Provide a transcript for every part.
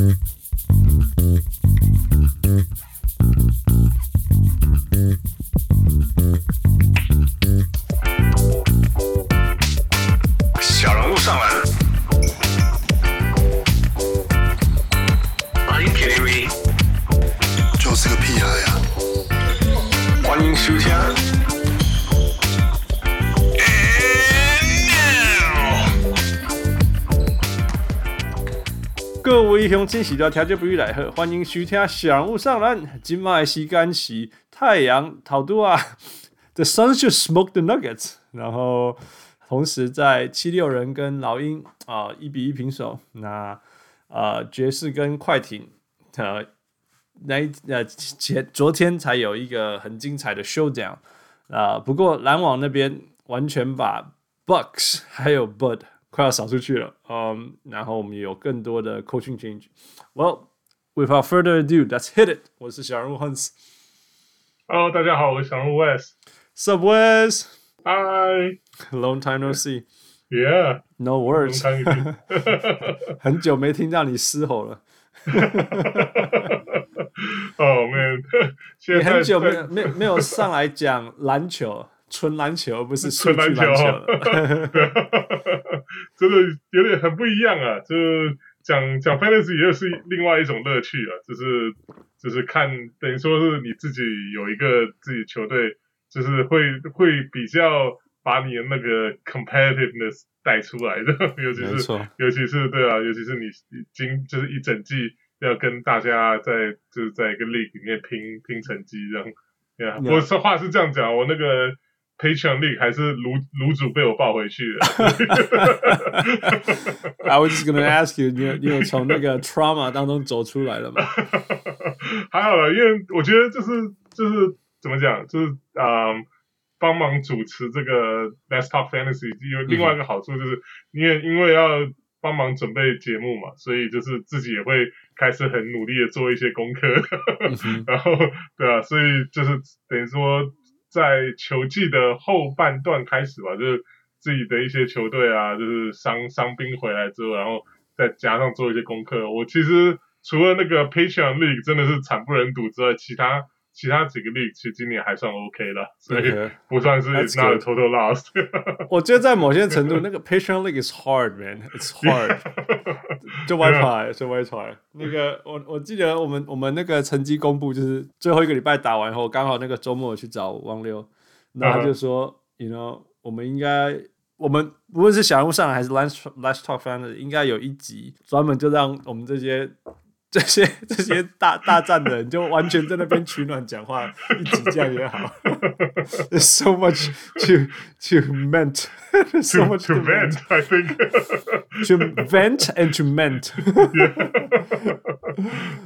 Mm-hmm. 各位乡亲，喜多听就不予来贺，欢迎收听小物上篮。今麦时间是太阳头拄啊，The Suns just smoked the Nuggets，然后。同时，在七六人跟老鹰啊一比一平手。那呃爵士跟快艇呃那呃前昨天才有一个很精彩的 showdown 啊、呃。不过篮网那边完全把 Bucks 还有 Bud 快要扫出去了。嗯，然后我们也有更多的 coaching change。Well, without further ado, let's hit it。我是小人物 Hans。Hello，大家好，我是小人物 Wes。Sup Wes。Hi, long time no see. Yeah, no words. 很久没听到你嘶吼了。哦，man，你很久没有没没有上来讲篮球， 纯篮球，而不是 数据篮球了。真的有点很不一样啊！就是讲讲 fantasy 也是另外一种乐趣啊，就是就是看等于说是你自己有一个自己球队。就是会会比较把你的那个 competitiveness 带出来的，尤其是尤其是对啊，尤其是你已经就是一整季要跟大家在就是在一个 league 里面拼拼成绩这样。Yeah, yeah. 我说话是这样讲，我那个 Patreon league 还是炉炉主被我抱回去了。I was just gonna ask you，你有你有从那个 trauma 当中走出来了吗？还好了，因为我觉得就是就是。怎么讲？就是啊、嗯，帮忙主持这个 Let's Talk Fantasy，有另外一个好处就是，因为因为要帮忙准备节目嘛，所以就是自己也会开始很努力的做一些功课，嗯、然后对啊，所以就是等于说在球季的后半段开始吧，就是自己的一些球队啊，就是伤伤兵回来之后，然后再加上做一些功课。我其实除了那个 Patreon League 真的是惨不忍睹之外，其他。其他几个 league 其实今年还算 OK 了，所以不算是 It's not a total loss。我觉得在某些程度，那个 Patreon league is hard, man. It's hard 就。就歪牌，就歪牌。那个我我记得我们我们那个成绩公布，就是最后一个礼拜打完后，刚好那个周末去找王六，然后他就说、uh huh.，you know，我们应该，我们无论是小人物上来还是 Let's Let's Talk Fantasy，应该有一集专门就让我们这些。这些这些大大战的人就完全在那边取暖讲话，一起这样也好。There's so much to to vent, so much to vent. I think to vent and to ment.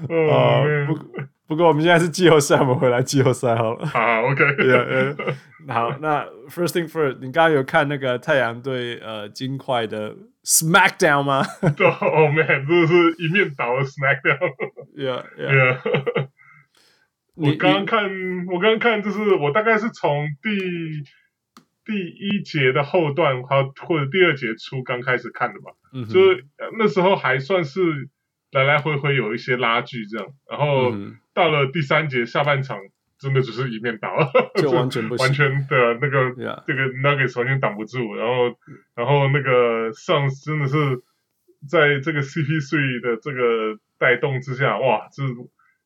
啊，不 不过我们现在是季后赛，我们回来季后赛好了。好，OK。好，那 first thing first，你刚刚有看那个太阳对呃金块的？Smackdown 吗？对，Oh man，真的是一面倒的 Smackdown。Yeah, yeah。我刚刚看，我刚刚看，就是我大概是从第第一节的后段，或或者第二节初刚开始看的吧。嗯哼。就是那时候还算是来来回回有一些拉锯这样，然后到了第三节下半场。真的只是一面倒，就完全 不行，完全的那个.这个 Nuggets 完全挡不住，然后然后那个 Suns 真的是在这个 CP3 的这个带动之下，哇，这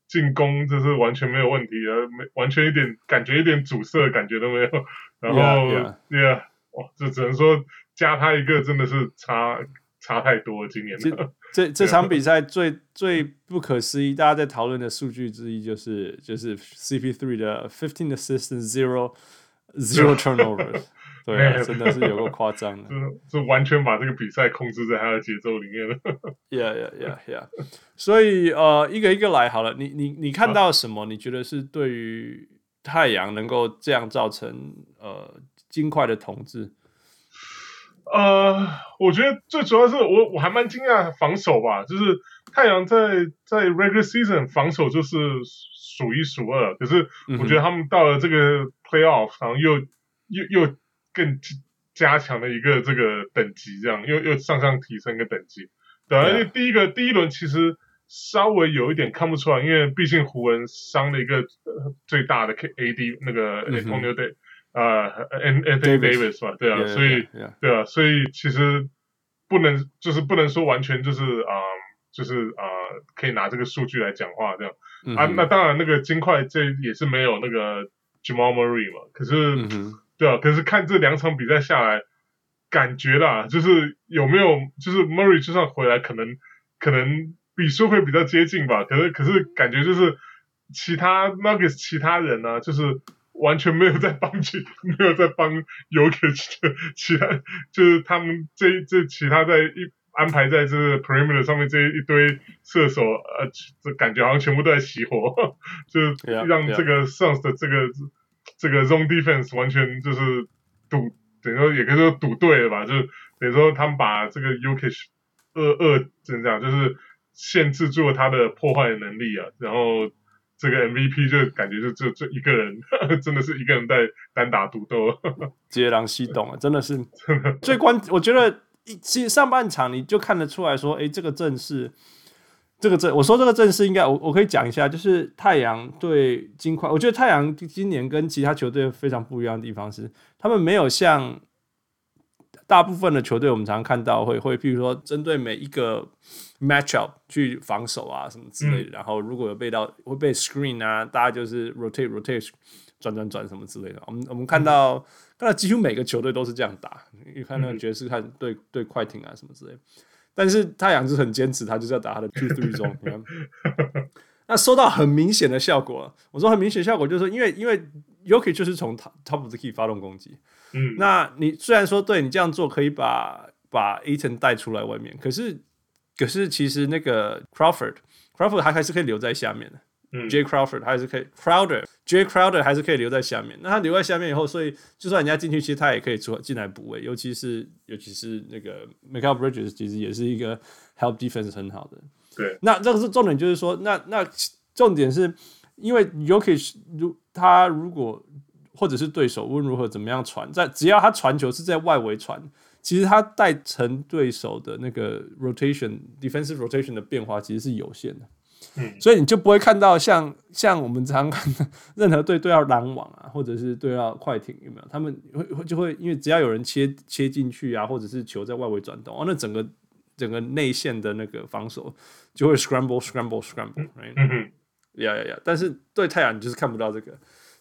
进攻就是完全没有问题了，没完全一点感觉一点阻塞的感觉都没有，然后 Yeah, yeah. Yeah, 哇，这只能说加他一个真的是差差太多了，今年的。这这场比赛最最不可思议，大家在讨论的数据之一就是就是 CP3 的 fifteen assists zero zero turnovers，对、啊，真的是有够夸张的，就完全把这个比赛控制在他的节奏里面了。Yeah yeah yeah yeah，所以呃一个一个来好了，你你你看到什么？你觉得是对于太阳能够这样造成呃金块的统治？呃，我觉得最主要是我我还蛮惊讶防守吧，就是太阳在在 regular season 防守就是数一数二，可是我觉得他们到了这个 playoff，然后又又又更加强了一个这个等级，这样又又上上提升一个等级。对而且第一个第一轮其实稍微有一点看不出来，因为毕竟湖人伤了一个、呃、最大的 kad 那个 Anthony Davis 啊，Anthony Davis 嘛，对啊，所以对啊，所以其实不能就是不能说完全就是啊、呃，就是啊、呃，可以拿这个数据来讲话这样、嗯、啊。那当然，那个金块这也是没有那个 Jamal Murray 嘛，可是、嗯、对啊，可是看这两场比赛下来，感觉啦，就是有没有就是 Murray 就算回来，可能可能。比数会比较接近吧，可是可是感觉就是其他 Nuggets 其他人呢、啊，就是完全没有在帮去，没有在帮 y o k i c 的其他，就是他们这这其他在一安排在这个 Perimeter 上面这一堆射手，呃，这感觉好像全部都在熄火，就是让这个 Suns 的这个.这个 Zone Defense 完全就是赌，等于说也可以说赌对了吧，就是等于说他们把这个 Jokic 二二怎么讲，就是。限制住了他的破坏的能力啊，然后这个 MVP 就感觉就就就一个人，呵呵真的是一个人在单打独斗，接狼西懂啊，真的是 最关。我觉得一其实上半场你就看得出来说，哎，这个阵势，这个阵，我说这个阵势应该我我可以讲一下，就是太阳对金块，我觉得太阳今年跟其他球队非常不一样的地方是，他们没有像。大部分的球队，我们常常看到会会，譬如说针对每一个 matchup 去防守啊什么之类的。嗯、然后如果有被到会被 screen 啊，大家就是 rotate rotate 转转转什么之类的。我们我们看到、嗯、看到几乎每个球队都是这样打。你看那个爵士看对对快艇啊什么之类的。但是太阳是很坚持，他就是要打他的 two three 中。你看，那收到很明显的效果。我说很明显效果就是说，因为因为 Jokic 就是从 top of the key 发动攻击。嗯，那你虽然说对你这样做可以把把 Ayton 带出来外面，可是可是其实那个 Crawford Crawford 还还是可以留在下面的，嗯，Jay Crawford 还是可以 Crowder Jay Crowder 还是可以留在下面。那他留在下面以后，所以就算人家进去，其实他也可以出进来补位，尤其是尤其是那个 Mikal Bridges 其实也是一个 help defense 很好的。对，那这个是重点，就是说，那那重点是因为 Jokic 如他如果。或者是对手无论如何怎么样传，在只要他传球是在外围传，其实他带成对手的那个 rotation defensive rotation 的变化其实是有限的。嗯，所以你就不会看到像像我们常看的任何队都要拦网啊，或者是对到快艇有没有？他们会就会因为只要有人切切进去啊，或者是球在外围转动，哦，那整个整个内线的那个防守就会 scramble scramble scramble，right？嗯哼，呀呀呀！但是对太阳你就是看不到这个。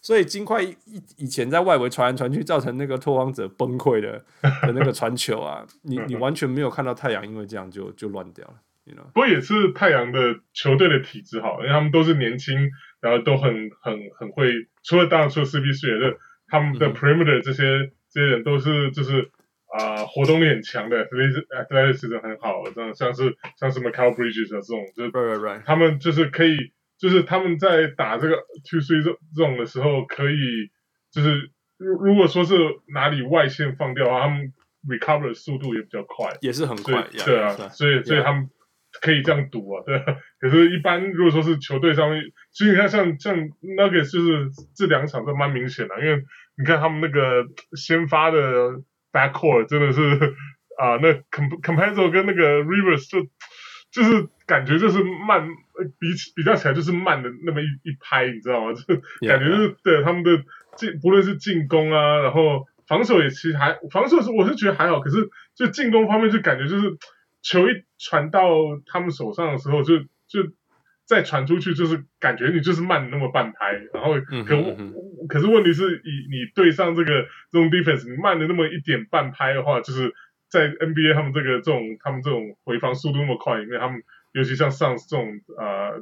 所以金块以以前在外围传来传去，造成那个拓荒者崩溃的 的那个传球啊，你 你完全没有看到太阳因为这样就就乱掉了，you know? 不过也是太阳的球队的体质好，因为他们都是年轻，然后都很很很会，除了当然除了 CP3，是他们的 perimeter 这些、嗯、这些人都是就是啊、呃、活动力很强的，所以是 athleticism 很好，这样像是像什么 Mikal Bridges 这种，就是 right, right. 他们就是可以。就是他们在打这个 two three 这这种的时候，可以就是如如果说是哪里外线放掉的话，他们 recover 的速度也比较快，也是很快，对啊，所以所以他们可以这样赌啊，对啊。可是，一般如果说是球队上面，所以你看像像那个就是这两场都蛮明显的，因为你看他们那个先发的 backcourt 真的是 啊、呃，那 Campazzo 跟那个 Rivers 就就是感觉就是慢。比比较起来就是慢的那么一一拍，你知道吗？就感觉就是对他们的进，不论是进攻啊，然后防守也其实还防守是我是觉得还好，可是就进攻方面就感觉就是球一传到他们手上的时候就，就就再传出去，就是感觉你就是慢那么半拍，然后可、嗯、可是问题是以你对上这个这种 defense，你慢了那么一点半拍的话，就是在 NBA 他们这个这种他们这种回防速度那么快因为，他们。尤其像上次这种呃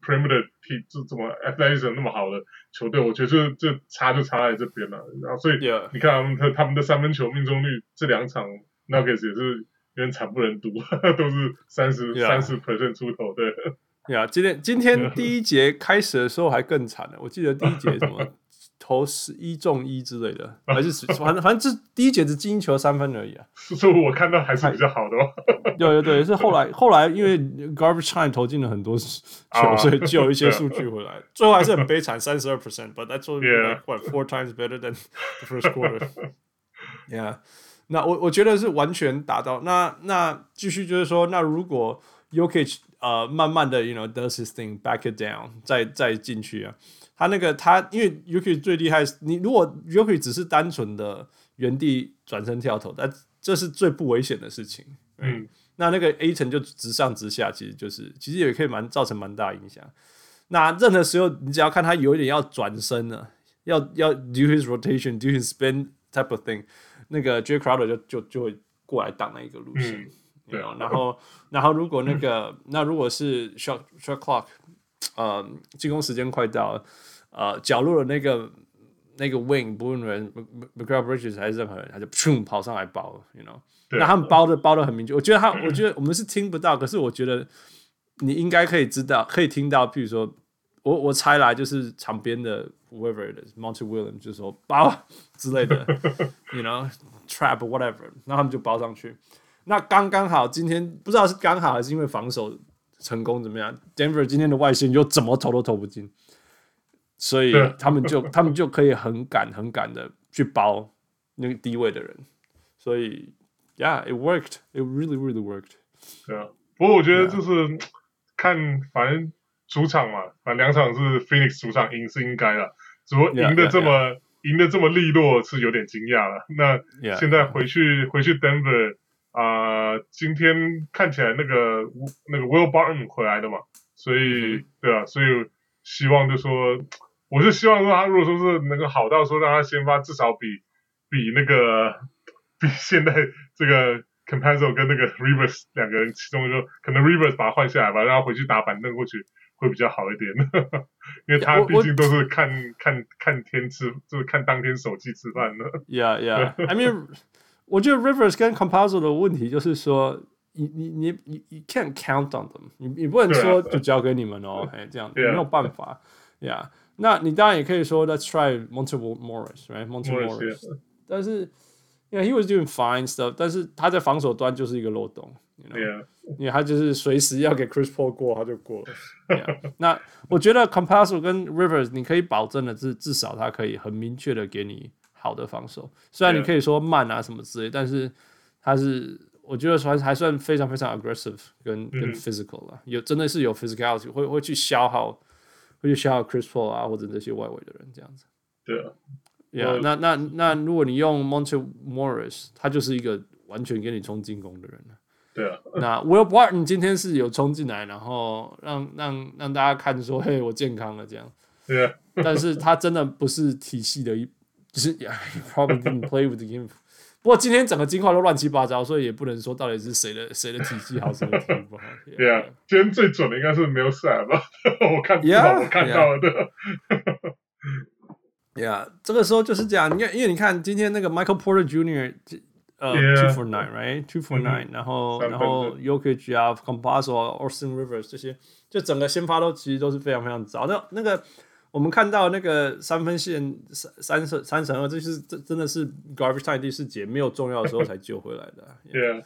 perimeter 体这怎么 athleticism 那么好的球队，我觉得这这差就差在这边了。然后所以你看他们他他们的三分球命中率这两场 Nuggets 也是有点惨不忍睹，都是三十三十 percent 出头。对，呀，今天今天第一节开始的时候还更惨呢，我记得第一节什么。投十一中一之类的，还是反正反正这第一节只进球三分而已啊。所以我看到还是比较好的哦。对对对，是后来后来因为 garbage time 投进了很多球，所以就有一些数据回来，最后还是很悲惨，三十二 percent，but that's only what four times better than the first quarter。Yeah，那我我觉得是完全达到。那那继续就是说，那如果 Jokic 呃慢慢的 you know does his thing back it down 再再进去啊。他那个他因为 Jokic 最厉害，你如果 Jokic 只是单纯的原地转身跳投，但这是最不危险的事情。嗯，那那个 Ayton 就直上直下，其实就是其实也可以蛮造成蛮大影响。那任何时候你只要看他有一点要转身了，要要 do his rotation，do his spin type of thing，那个 Jae Crowder 就就就会过来挡那一个路线。嗯对啊，然后，然后如果那个，嗯、那如果是 shot shot clock，呃，进攻时间快到了，呃，角落的那个那个 wing，不论人 Mikal Bridges 还是任何人，他就砰跑上来包了，you know，那他们包的包的很明确。我觉得他，我觉得我们是听不到，可是我觉得你应该可以知道，可以听到。譬如说，我我猜来就是场边的 whoever it is，Monty Williams 就说包之类的，you know，trap whatever，那他们就包上去。那刚刚好，今天不知道是刚好还是因为防守成功怎么样？Denver 今天的外线又怎么投都投不进，所以他们就 他们就可以很敢很敢的去包那个低位的人，所以，Yeah，it worked，it really really worked。对啊，不过我觉得就是看，反正主场嘛，反正两场是 Phoenix 主场赢是应该的，只不过赢的这么赢的 Yeah, yeah, yeah. 这么利落是有点惊讶了。那现在回去 Yeah. 回去 Denver。啊、呃，今天看起来那个那个 Will Barton 回来的嘛，所以对啊，所以希望就说，我是希望说他如果说是能够好到说让他先发，至少比比那个 比现在这个 Campazzo 跟那个 Rivers 两个人其中一个，可能 Rivers 把他换下来吧，让他回去打板凳过去会比较好一点，因为他毕竟都是看看看天吃，就是看当天手机吃饭的。Yeah, yeah. I mean. 我觉得 Rivers 跟 c o m p a s o 的问题就是说，你你你你你 can't count on them，你你不能说就交给你们哦，哎，这样没有办法，Yeah，那你当然也可以说 Let's try Monte Morris，right，Monte Morris，但是，Yeah，he was doing fine stuff，但是他在防守端就是一个漏洞，You know，因为他就是随时要给 Chris Paul 过他就过了，Yeah，那我觉得 Compasso 跟 Rivers 你可以保证的是至少他可以很明确的给你。好的防守，虽然你可以说慢啊什么之类，但是他是我觉得还还算非常非常 aggressive 跟跟 physical 了，有真的是有 physicality，会会去消耗，会去消耗 Chris Paul 啊或者这些外围的人这样子。对啊，Yeah，那那那如果你用 Monte Morris，他就是一个完全给你冲进攻的人了。对啊，那 Will Barton 今天是有冲进来，然后让让让大家看说，嘿，我健康了这样。对啊，但是他真的不是体系的一。就是 probably didn't play with the game。不过今天整个金块都乱七八糟，所以也不能说到底是谁的谁的体系好，谁的体系不好。对啊，今天最准的应该是没有赛吧？我看，yeah, 我看到了的。Yeah，这个时候就是这样。你看，因为你看今天那个 Michael Porter Jr. 呃 two for nine，right？two for nine，然后然后 Jokic 啊，Campazzo 啊，Austin Rivers 这些，就整个先发都其实都是非常非常早。那那个。我们看到那个三分线三三三三乘二，这是这真的是 garbage time 第四节没有重要的时候才救回来的。Yeah,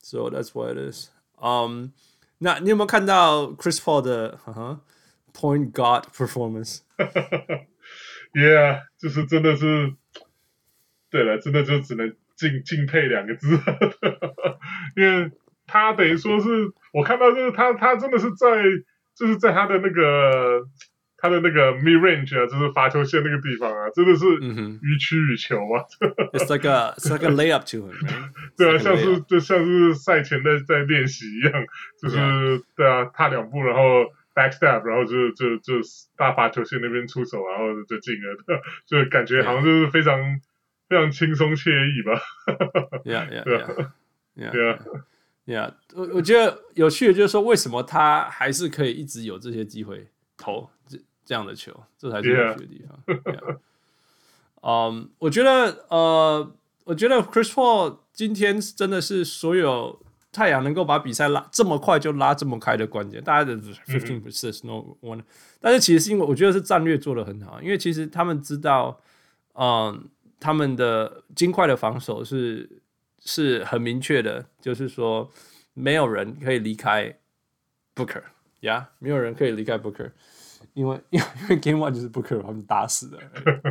so that's what it is. Um，那你有没有看到 Chris Paul 的、uh huh, point guard performance？Yeah，就是真的是，对了，真的就只能敬敬佩两个字，因为他等于说是我看到就是他他真的是在就是在他的那个。他的那个 mid range 啊，就是罚球线那个地方啊，真的是予取予求啊。It's like a, it's like a layup to him. 对啊，像是就像是赛前在在练习一样，就是.对啊，踏两步，然后 back step，然后就就就大罚球线那边出手，然后 就进了，就感觉好像就是非常.非常轻松惬意吧。Yeah, yeah, yeah, yeah, yeah, yeah. 我我觉得有趣的就是说，为什么他还是可以一直有这些机会投？这样的球，这才是有趣的地方。嗯 Yeah. um,，我觉得，呃，我觉得 Chris Paul 今天真的是所有太阳能够把比赛拉这么快就拉这么开的关键。大家的 fifteen percent no one，但是其实是因为我觉得是战略做得很好，因为其实他们知道，嗯，他们的金块的防守是是很明确的，就是说没有人可以离开 Booker，呀、yeah?，没有人可以离开 Booker。因为 因为因为 Game One 就是不可能把他们打死的，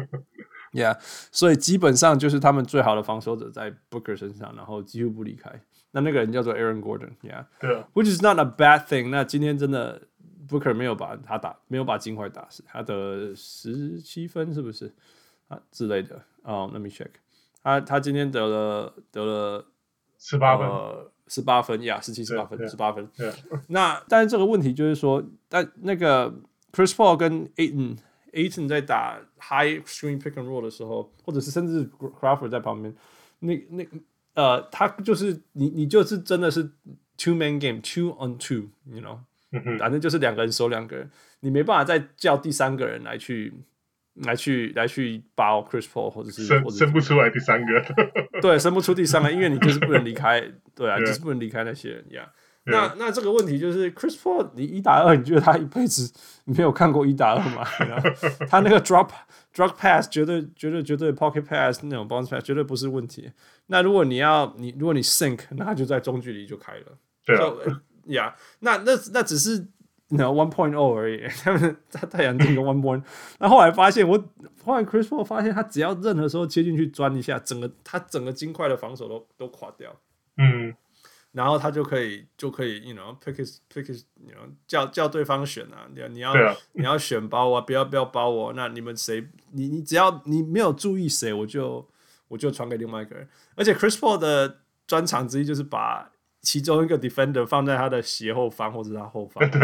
Yeah，所以基本上就是他们最好的防守者在 Booker 身上，然后几乎不离开。那那个人叫做 Aaron Gordon，Yeah，对啊，Which is not a bad thing。那今天真的 Booker 没有把他打，没有把金块打死，他得十七分是不是啊之类的？哦、oh,，Let me check。他他今天得了得了十八分，十八、呃、分呀，十七十八分，十八分。对，那但是这个问题就是说，但那个 Chris Paul 跟 Aiton Aiton 在打 High Screen Pick and Roll 的时候，或者是甚至 Crawford 在旁边，那那呃，他就是你你就是真的是 Two Man Game，Two on Two，you know，反正就是两个人守两个人，你没办法再叫第三个人来去。来去来去包 Chris Paul 或者是生生不出来第三个，对，生不出第三个，因为你就是不能离开，对啊，对就是不能离开那些人一样。那那这个问题就是 Chris Paul，你一打二，你觉得他一辈子没有看过一打二吗？他那个 drop drop pass 绝对绝对绝对 pocket pass 那种 bounce pass 绝对不是问题。那如果你要你如果你 sink，那他就在中距离就开了。对啊，呀，那那那只是。No one point O 而已，他们在太阳进个 one point，那后来发现我后来 Chris Paul 发现他只要任何时候切进去钻一下，整个他整个金块的防守都都垮掉，嗯，然后他就可以就可以，you know pick his pick his，you know 叫叫对方选啊，你要你要、啊、你要选包啊，不要不要包我，那你们谁你你只要你没有注意谁，我就我就传给另外一个人，而且 Chris Paul 的专长之一就是把。其中一个 defender 放在他的斜后方或者他后方，对，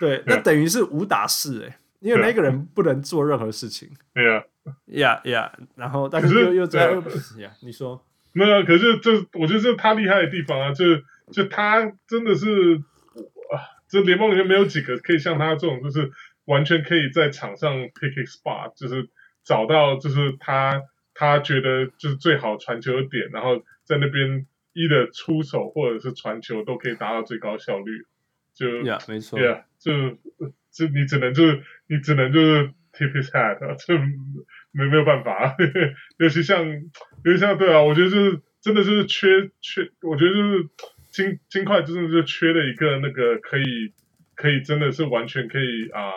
对，那等于是五打四诶，因为那个人不能做任何事情。对啊，Yeah Yeah，然后但是又又 在，Yeah，你说没有？可是这我觉得这他厉害的地方啊，就就他真的是啊，这联盟里面没有几个可以像他这种，就是完全可以在场上 pick a spot，就是找到就是他他觉得就是最好传球的点，然后在那边。一的出手或者是传球都可以达到最高效率，就 Yeah，没错，Yeah，就就你只能就是你只能就是 tip his hat，这没没有办法，尤其像尤其像对啊，我觉得就是真的就是缺缺，我觉得就是金金块真的就缺了一个那个可以可以真的是完全可以啊，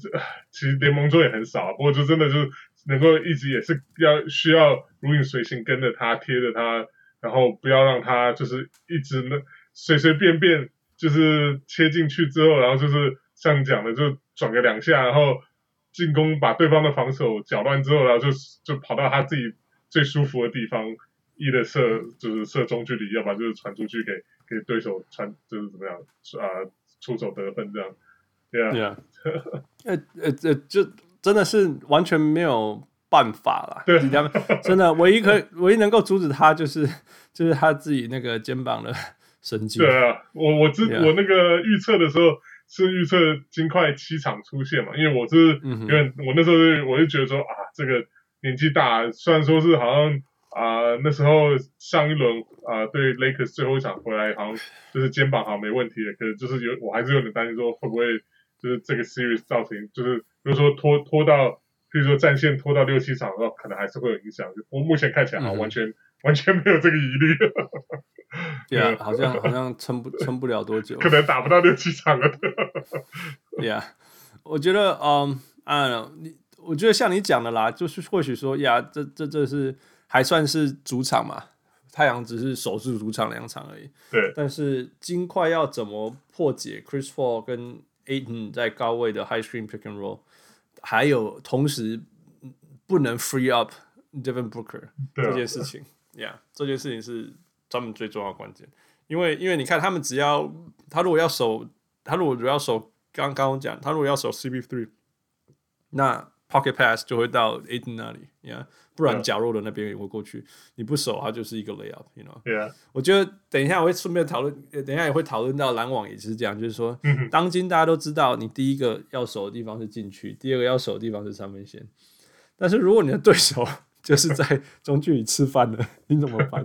这其实联盟中也很少，不过就真的就是能够一直也是要需要如影随形跟着他贴着他。然后不要让他就是一直那随随便便就是切进去之后，然后就是像你讲的，就转个两下，然后进攻把对方的防守搅乱之后，然后就就跑到他自己最舒服的地方，一的射就是射中距离，要不然就是传出去给给对手传就是怎么样啊、呃、出手得分这样，对啊，对啊，呃呃呃，就真的是完全没有。办法啦，对，真的，唯一可以 唯一能够阻止他，就是就是他自己那个肩膀的神经。对啊，我我之.我那个预测的时候是预测金块七场出线嘛，因为我是、嗯、因为我那时候我就觉得说啊，这个年纪大，虽然说是好像啊、呃、那时候上一轮啊、呃、对 Lakers 最后一场回来，好像就是肩膀好像没问题的，可是就是有我还是有点担心说会不会就是这个 series 造成就是比如说拖拖到。比如说战线拖到六七场的话，可能还是会有影响。我目前看起来啊，完全、嗯、完全没有这个疑虑。对啊，好像好像撑不撑不了多久，可能打不到六七场了。对啊，我觉得，嗯啊，你我觉得像你讲的啦，就是或许说呀，这这这是还算是主场嘛，太阳只是首次主场两场而已。对，但是金块要怎么破解 Chris Paul 跟 Aiden 在高位的 High Screen Pick and Roll？还有，同时不能 free up Devin Booker 这件事情，Yeah，这件事情是他们最重要的关键。因为，因为你看，他们只要他如果要守，他如果要守，刚刚讲，他如果要守 CB three，那 Pocket Pass 就会到 Ayton 那里，Yeah，不然角落的那边也会过去。你不守，它就是一个 layup，you know？Yeah，我觉得等一下我会顺便讨论，等一下也会讨论到篮网也是这样，就是说，当今大家都知道，你第一个要守的地方是禁区，第二个要守的地方是三分线。但是如果你的对手就是在中距离吃饭的，你怎么办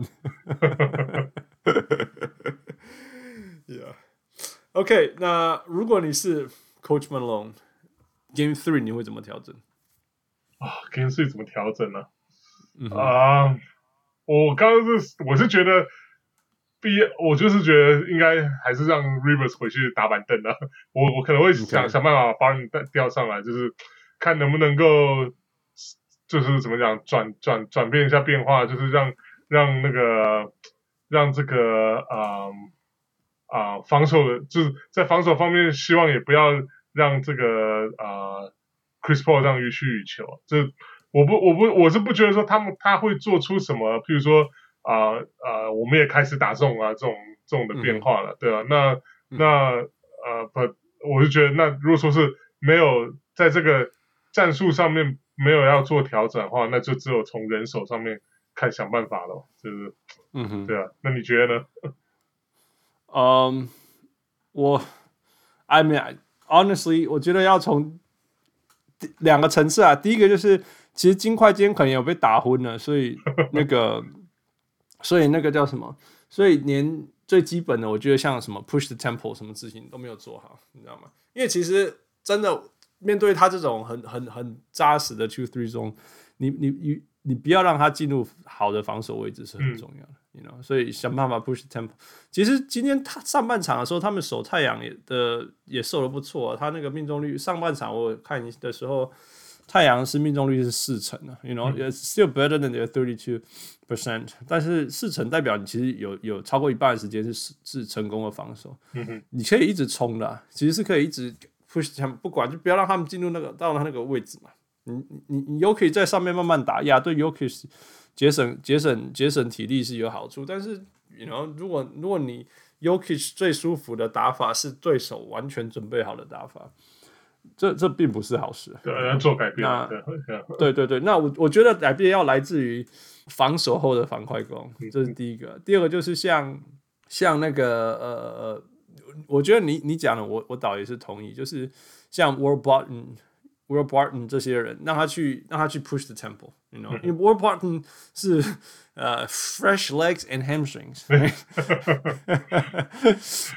？Yeah，OK，那如果你是 Coach Malone，Game Three 你会怎么调整？啊，Game Three 怎么调整呢？啊、uh，我刚刚是我是觉得，毕业我就是觉得应该还是让 Rivers 回去打板凳的。我我可能会想.想办法把你调上来，就是看能不能够，就是怎么讲转转转变一下变化，就是让让那个让这个啊啊、呃呃、防守的就是在防守方面，希望也不要让这个啊、呃、Chris Paul 这样予取予求。这我不我不我是不觉得说他们他会做出什么，譬如说啊啊、呃呃、我们也开始打这种啊这种这种的变化了，嗯、对啊，那、嗯、那呃不，我就觉得那如果说是没有在这个战术上面没有要做调整的话，那就只有从人手上面看想办法了，就是，嗯哼，对啊，那你觉得呢？嗯、um,，我，I mean honestly，我觉得要从两个层次啊，第一个就是其实金块今天可能有被打昏了，所以 那个，所以那个叫什么？所以连最基本的，我觉得像什么 push the tempo 什么事情都没有做好，你知道吗？因为其实真的。面对他这种很很很扎实的 two three 中，你你你你不要让他进入好的防守位置是很重要的，，you know，所以想办法 push tempo。其实今天他上半场的时候，他们守太阳也的也守得不错，他那个命中率上半场我看的时候，太阳是命中率是四成的，you know it's still better than their thirty two percent。但是四成代表你其实有有超过一半的时间是是成功的防守，嗯你可以一直冲的，其实是可以一直。Push 他们不管，就不要让他们进入那个到他那个位置嘛。你你你 Jokic 在上面慢慢打压，对 Jokic 节省节省节省体力是有好处。但是，you know，如果如果你 Jokic 最舒服的打法是对手完全准备好的打法，这这并不是好事。对，要做改变。那对对对，那我我觉得改变要来自于防守后的防快攻，这是第一个。第二个就是像像那个呃。我觉得你你讲的我我倒也是同意，就是像 World Barton、World Barton 这些人，让他去让他去 push the temple tempo，you know，因为 Will Barton 是呃、uh, fresh legs and hamstrings，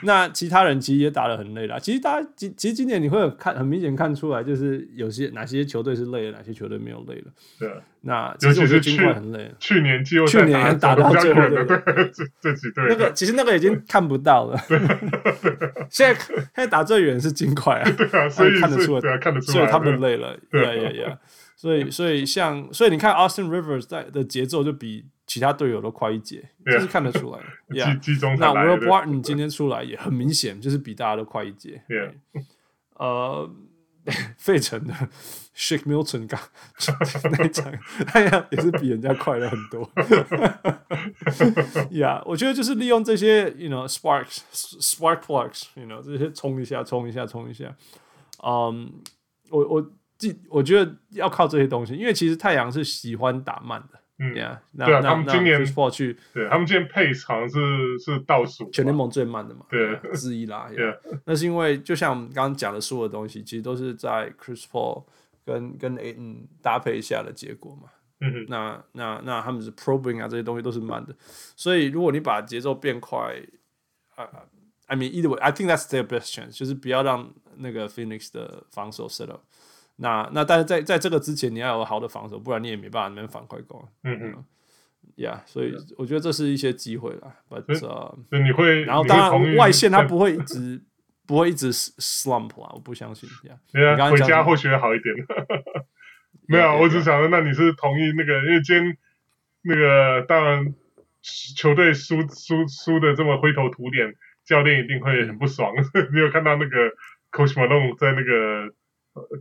那其他人其实也打得很累了。其实大家其其实今年你会有看很明显看出来，就是有些哪些球队是累了，哪些球队没有累了。对。那其实我觉得金块很累。去年季后赛去年打到最后的对这这几队，那个其实那个已经看不到了。现在现在打最远是金块啊，对啊，所以看得出来，对啊，看得出来，所以他们累了。对呀呀，所以所以像所以你看 Austin Rivers 在的节奏就比。其他队友都快一截，这是看得出来 的。那 Will Barton 今天出来也很明显，就是比大家都快一截。呃，费城的 Shake Milton 刚 那一场，哎呀，也是比人家快了很多。Yeah，我觉得就是利用这些，you know sparks spark plugs，you know 这些冲一下，冲一下，冲一下。嗯，我我记，我觉得要靠这些东西，因为其实太阳是喜欢打慢的。嗯，yeah, 对啊，他们今年去，对他们今年 pace 好像是是倒数，全联盟最慢的嘛，对，之一啦。对，那是因为就像我们刚刚讲的所有的东西，其实都是在 Chris Paul 跟跟 Ayton 搭配下的结果嘛。嗯哼，那那那他们是 probing 啊，这些东西都是慢的，所以如果你把节奏变快，啊、uh,，I mean either way，I think that's their best chance，就是不要让那个 Phoenix 的防守 set up。那那但是在在这个之前，你要有好的防守，不然你也没办法能反快攻。嗯嗯，呀，所以我觉得这是一些机会啦。But 你会，然后当然外线他不会一直不会一直 slump 啊，我不相信。呀，你刚回家或许好一点。没有，我只想说，那你是同意那个？因为今天那个当然球队输输输的这么灰头土脸，教练一定会很不爽。你有看到那个 Coach Malone 在那个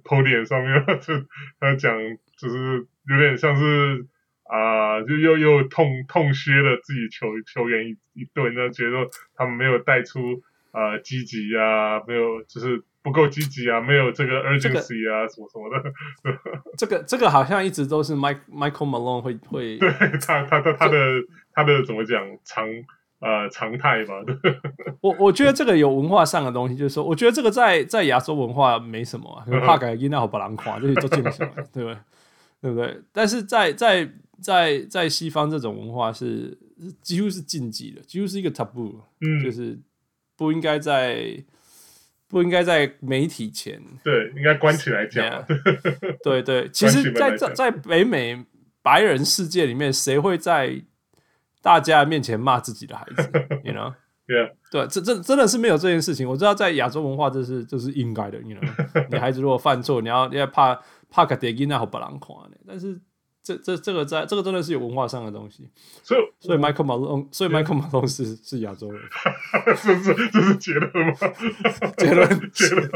？podium 上面 就他讲，就是有点像是啊、呃，就又又痛痛削了自己球球员一一顿，那觉得他们没有带出啊积极啊，没有就是不够积极啊，没有这个 urgency 啊，什么什么的。这个这个好像一直都是 Mike Michael Malone 会会 对他他的他的他的怎么讲长。呃，常态吧。我我觉得这个有文化上的东西，就是说，我觉得这个在在亚洲文化没什么啊，怕改音那好把人夸，这些都进不来，对不对？对不对？但是在在在在西方，这种文化是几乎是禁忌的，几乎是一个 taboo，嗯，就是不应该在不应该在媒体前，对，应该关起来讲。Yeah, 对对，其实在，在在在北美白人世界里面，谁会在？大家面前骂自己的孩子，you know，yeah，对，这这真的是没有这件事情。我知道在亚洲文化这是这是应该的，you know，你孩子如果犯错，你要你要怕怕个点音那好不让看的。但是这这这个在这个真的是有文化上的东西，所以所以 Michael Malone，所以 Michael Malone 是是亚洲人，这是这是结论吗？结论结论。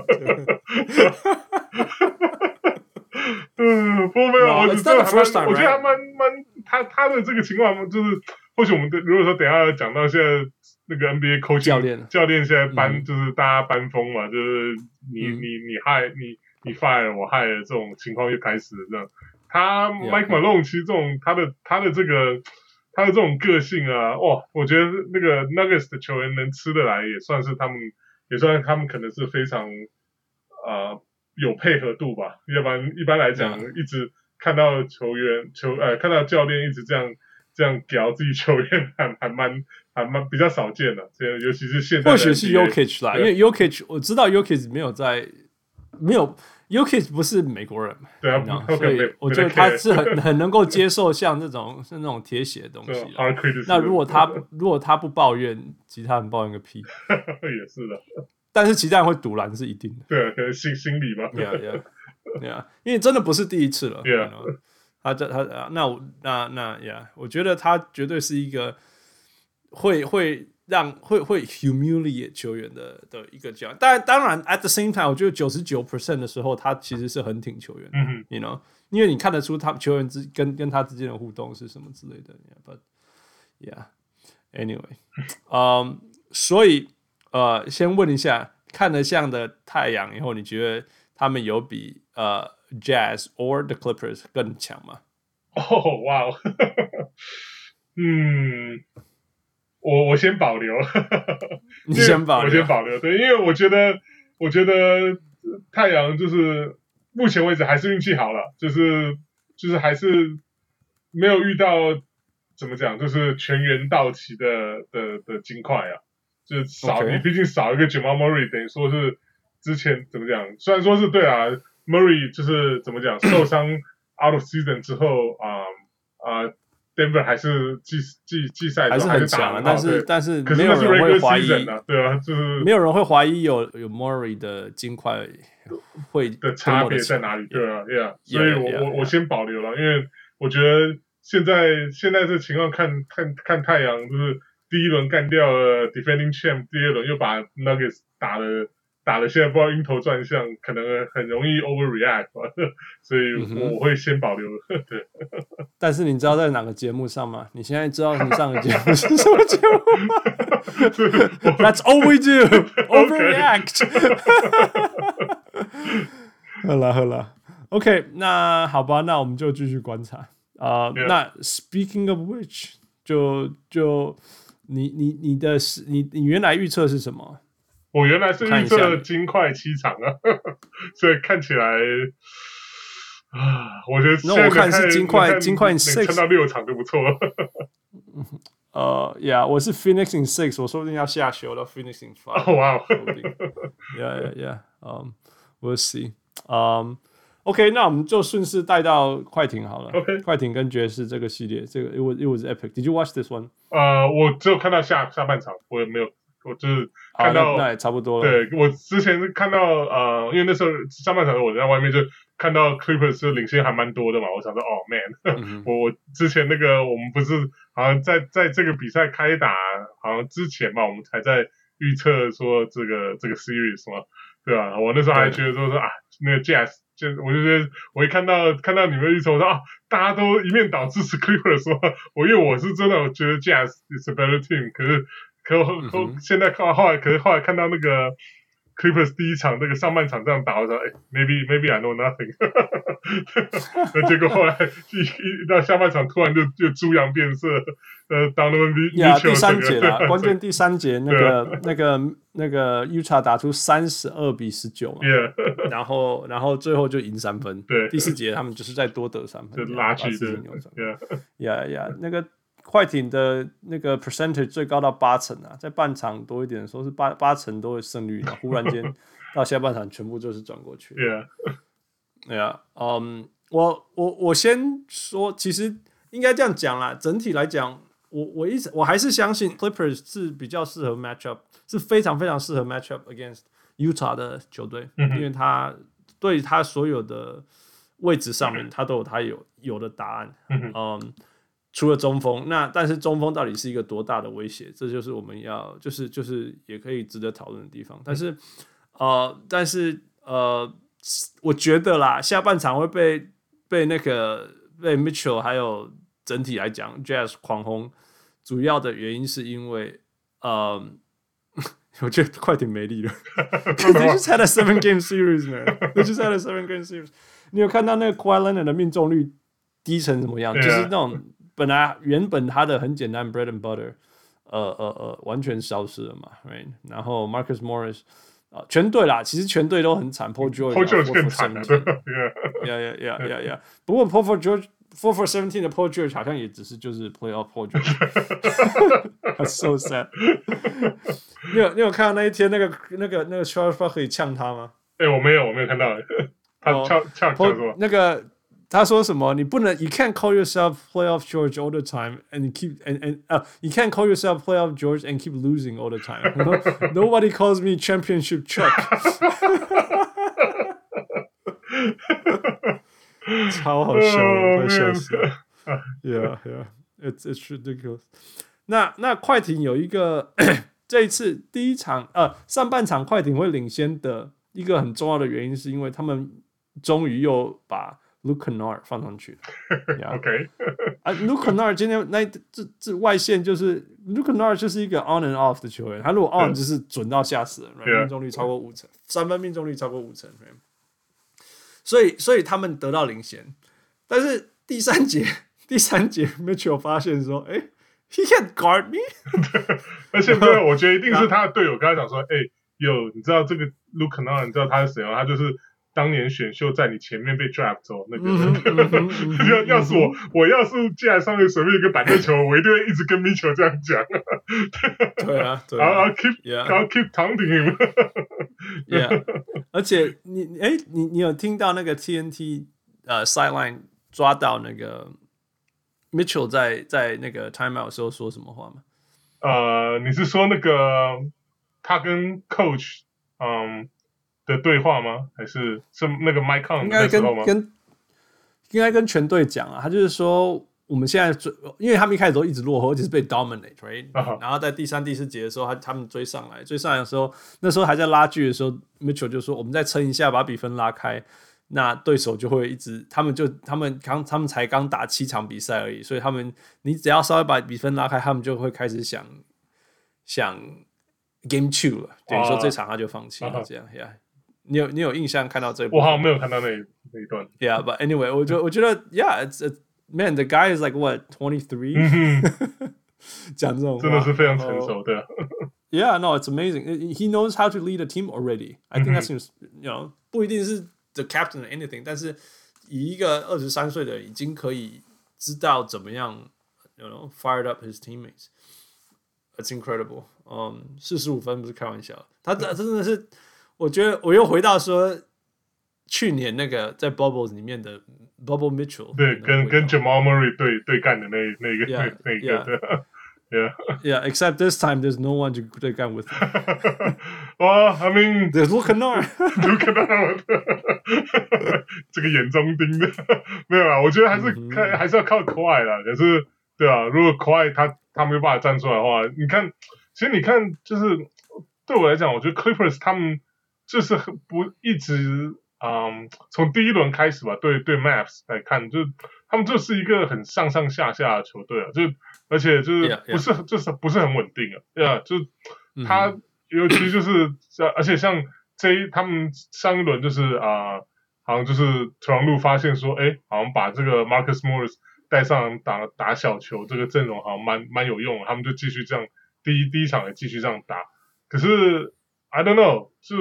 嗯，不没有，我觉得还蛮，我觉得还蛮蛮，他他的这个情况就是，或许我们如果说等下要讲到现在那个 NBA coach 教练。教练现在搬就是大家搬风嘛，就是你你你害你你 fire 我害这种情况又开始了这样。他 Mike Malone 其实这种他的他的这个他的这种个性啊，哇，我觉得那个 Nuggets 的球员能吃得来，也算是他们也算是他们可能是非常呃有配合度吧。要不然一般来讲，一直看到球员球呃看到教练一直这样这样屌自己球员，还还蛮还蛮比较少见的。这尤其是现在，或许是 Yokich 啦，因为 Yokich 我知道 Yokich 没有在没有。Yokich 不是美国人，对啊，所以我觉得他是很很能够接受像这种是那种铁血的东西。那如果他如果他不抱怨，其他人抱怨个屁。也是的，但是其他人会堵拦是一定的。对，可能心心理吧。对啊，对啊，对啊，因为真的不是第一次了。他这他那我那那呀，我觉得他绝对是一个会会。让会会 humiliate 球员的的一个教练，当然当然 at the same time，我觉得九十九 percent 的时候，他其实是很挺球员的，，you know，因为你看得出他球员之跟跟他之间的互动是什么之类的，but yeah，anyway，嗯、um,，所以呃，先问一下，看得像的太阳以后，你觉得他们有比呃 Jazz or the Clippers 更强吗？哦，哇哦，嗯。我我先保留，你先保留，我先保留。对，因为我觉得，我觉得太阳就是目前为止还是运气好了，就是就是还是没有遇到怎么讲，就是全员到齐的的的金块啊，就是少.你毕竟少一个 Jamal Murray，等于说是之前怎么讲，虽然说是对啊，Murray 就是怎么讲 受伤 out of season 之后啊啊。呃呃 Denver 还是季季季赛还是很强，但是但是可是没有人会怀疑，对啊，就是没有人会怀疑有有 Murray 的金块会的差别在哪里，对啊，对啊，所以我我我先保留了，因为我觉得现在现在这情况看看看太阳，就是第一轮干掉了 Defending Champ，第二轮又把 Nuggets 打了。打了现在不知道晕头转向，可能很容易 overreact，所以我会先保留。对，但是你知道在哪个节目上吗？你现在知道你上个节目是什么节目吗？That's all we do. Overreact. 好了好了，OK，那好吧，那我们就继续观察啊。Uh. 那 Speaking of which，就就你你你的你你原来预测是什么？我原来是预测金块七场啊，所以看起来啊，我觉得那我看是金块，金块能撑到六场就不错了。呃，Yeah，我是 Phoenix in six，我说不定要下修到 Phoenix in five。哇，Yeah，Yeah，Yeah，嗯，We'll see。嗯，OK，那我们就顺势带到快艇好了。OK，快艇跟爵士这个系列，这个 It was It was epic。Did you watch this one？呃，我只有看到下下半场，我也没有。我就是看到，那也差不多了。对，我之前是看到，呃，因为那时候上半场我在外面就看到 Clippers 领先还蛮多的嘛，我想说，哦，man，、嗯、我我之前那个我们不是好像在在这个比赛开打好像之前嘛，我们才在预测说这个这个 series 嘛，对吧？我那时候还觉得说说啊，那个 Jazz 就我就觉得我一看到看到你们预测，我说啊，大家都一面倒支持 Clippers，说，我因为我是真的我觉得 Jazz is a better team，可是。可后后现在看后来，可是后来看到那个 Clippers 第一场那个上半场这样打，我说哎，maybe maybe I know nothing，那结果后来一一到下半场突然就就猪羊变色，呃，当那么第第三节了，关键第三节那个那个那个 Utah 打出三十二比十九嘛，然后然后最后就赢三分，对，第四节他们就是再多得三分，就拉锯的，呀呀那个。快艇的那个 percentage 最高到八成啊，在半场多一点的时候是八八成都会胜率，然后忽然间到下半场全部就是转过去。对啊，对啊，嗯，我我我先说，其实应该这样讲啦。整体来讲，我我一直我还是相信 Clippers 是比较适合 match up，是非常非常适合 match up against Utah 的球队，嗯、因为他对他所有的位置上面，他都有他有有的答案。嗯嗯，除了中锋，那但是中锋到底是一个多大的威胁？这就是我们要就是就是也可以值得讨论的地方。但是呃，但是呃，我觉得啦，下半场会被被那个被 Mitchell 还有整体来讲 Jazz 狂轰，主要的原因是因为呃。我觉得快艇没力了。They just had a seven game series, man. They just had a seven game series. 你有看到那个 Kawhi Leonard 的命中率低成什么样？就是那种本来原本他的很简单 bread and butter，呃呃呃，完全消失了嘛，right？然后 Marcus Morris 啊，全队啦，其实全队都很惨。Paul George，Paul George 更惨了。Yeah, yeah, yeah, yeah, yeah. 不过 Paul George four for seventeen 的 Paul George 好像也只是就是 playoff Paul George，That's so sad。你有你有看到那一天那个那个那个 Charles Barkley 呛他吗？哎、欸，我没有，我没有看到。他呛呛呛什么？那个他说什么？你不能，You can't call yourself playoff George all the time and you keep and and 啊、uh,，You can't call yourself playoff George and keep losing all the time. Nobody calls me championship Chuck。超好笑，快笑死了。Yeah, yeah, it's it's ridiculous. 那那快艇有一个。这一次第一场，呃，上半场快艇会领先的一个很重要的原因，是因为他们终于又把 Luke Kennard 放上去了。OK，啊，Luke Kennard 今天那这这外线就是 Luke Kennard 就是一个 on and off 的球员，他如果 on 就是准到吓死人，right? 命中率超过五成，三分命中率超过五成，right? 所以所以他们得到领先，但是第三节 第三节 Mitchell 发现说，哎。He can't guard me，而且我觉得一定是他的队友跟他讲说：“哎、欸，有你知道这个 Luke Kennard，你知道他是谁吗？他就是当年选秀在你前面被 draft 走那个。要要是我，我要是进来上面随便一个板凳球，我一定会一直跟 Mitchell 这样讲。对啊，对啊，I'll keep，I'll Yeah. keep taunting him。Yeah，而且你哎，你你有听到那个 TNT 呃 sideline 抓到那个？Mitchell 在在那个 timeout 的时候说什么话吗？呃，你是说那个他跟 coach 嗯的对话吗？还是是那个 Mike Conley 应该跟跟应该跟全队讲啊？他就是说我们现在追，因为他们一开始都一直落后，而且是被 dominate，right？、Uh huh. 然后在第三、第四节的时候，他他们追上来，追上来的时候，那时候还在拉锯的时候，Mitchell 就说：“我们再撑一下，把比分拉开。”那对手就会一直，他们就他们刚他们才刚打七场比赛而已，所以他们你只要稍微把比分拉开，他们就会开始想想 game two 了，等于说这场他就放弃了。这样呀，你有你有印象看到这？我好像没有看到那那一段。Yeah，but anyway，我觉我觉得 Yeah，it's a man，the guy is like what twenty three，讲这种话真的是非常成熟的。Yeah，no，it's amazing，he knows how to lead a team already。I think that seems，you know，不一定是。The captain or anything，但是以一个二十三岁的已经可以知道怎么样，you know，fired up his teammates，it's incredible。嗯，四十五分不是开玩笑，他这真的是， 我觉得我又回到说去年那个在 Bubbles 里面的 Bubble Mitchell，对，跟跟 Jamal Murray 对对干的那那个那个的。Yeah. Yeah, yeah. Except this time, there's no one to take on with. Well, I mean, there's Luke Kennard. Luke Kennard，这个眼中钉的没有啊。我觉得还是看，还是要靠 Kawhi 啦。可是，对啊，如果 Kawhi 他他没有办法站出来的话，你看，其实你看，就是对我来讲，我觉得 Clippers 他们就是不一直，嗯，从第一轮开始吧，对对 Maps 来看，就他们就是一个很上上下下的球队啊，就。而且就是不是 yeah, yeah. 就是不是很稳定啊，对啊，就他、嗯、尤其就是而且像这一他们上一轮就是啊、呃，好像就是土狼路发现说，哎，好像把这个 Marcus Morris 带上打打小球，这个阵容好像蛮蛮有用，他们就继续这样第一第一场也继续这样打。可是 I don't know，是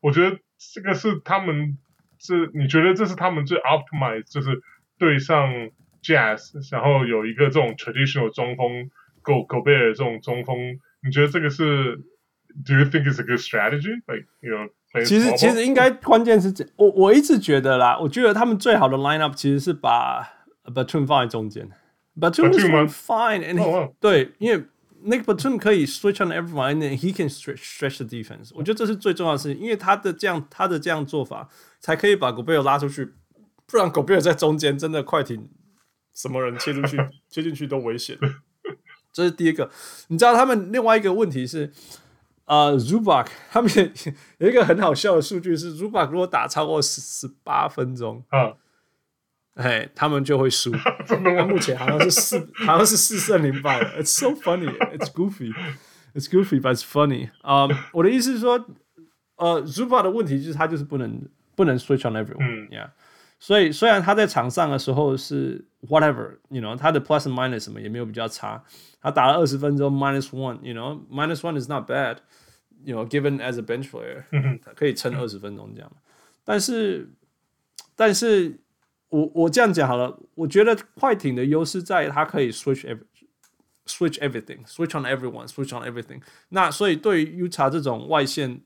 我觉得这个是他们是你觉得这是他们最 optimize 就是对上。Jazz，然后有一个这种 traditional 中锋，Go Gobert 这种中锋，你觉得这个是？Do you think it's a good strategy? Like you know，其实其实应该关键是这，我我一直觉得啦，我觉得他们最好的 lineup 其实是把 Batum 放在中间，Batum is fine and he, oh, 对，因为 那个 Batum 可以 switch on everyone，and he can stretch stretch the defense。我觉得这是最重要的事情，因为他的这样他的这样做法，才可以把 Gobert 拉出去。不然狗贝尔在中间，真的快艇什么人切出去 切进去都危险。这是第一个。你知道他们另外一个问题是，呃，Zubac 他们 有一个很好笑的数据是，Zubac 如果打超过十十八分钟啊，哎，他们就会输。他目前好像是四，好像是四胜零败。It's so funny, it's goofy, it's goofy, but it's funny。啊，我的意思是说，呃，Zubac 的问题就是他就是不能不能 switch on everyone，yeah、嗯。所以虽然他在场上的时候是 whatever，you know，他的 plus and minus 什么也没有比较差。他打了二十分钟 minus one，you know，minus one is not bad，you know，given as a bench player，他可以撑二十分钟这样。但是，但是 我我这样讲好了，我觉得快艇的优势在它可以 switch every，switch everything，switch on everyone，switch on everything。那所以对于 Utah 这种外线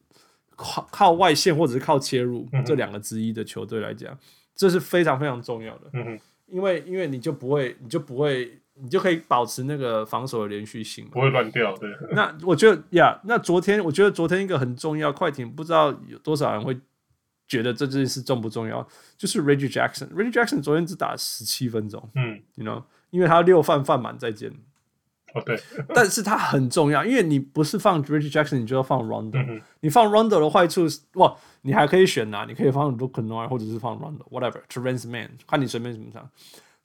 靠靠外线或者是靠切入这两个之一的球队来讲。这是非常非常重要的，嗯、哼因为因为你就不会，你就不会，你就可以保持那个防守的连续性，不会乱掉。对，那我觉得呀，那昨天我觉得昨天一个很重要，快艇不知道有多少人会觉得这件事重不重要，就是 Reggie Jackson，Reggie Jackson 昨天只打十七分钟，嗯，you know，因为他六犯犯满再见。哦，oh, 对，但是他很重要，因为你不是放 Reggie Jackson，你就要放 Rondo。嗯、你放 Rondo 的坏处是，哇，你还可以选啊，你可以放 Luke Kennard 或者是放 Rondo，whatever，Terance Mann，看你随便怎么唱。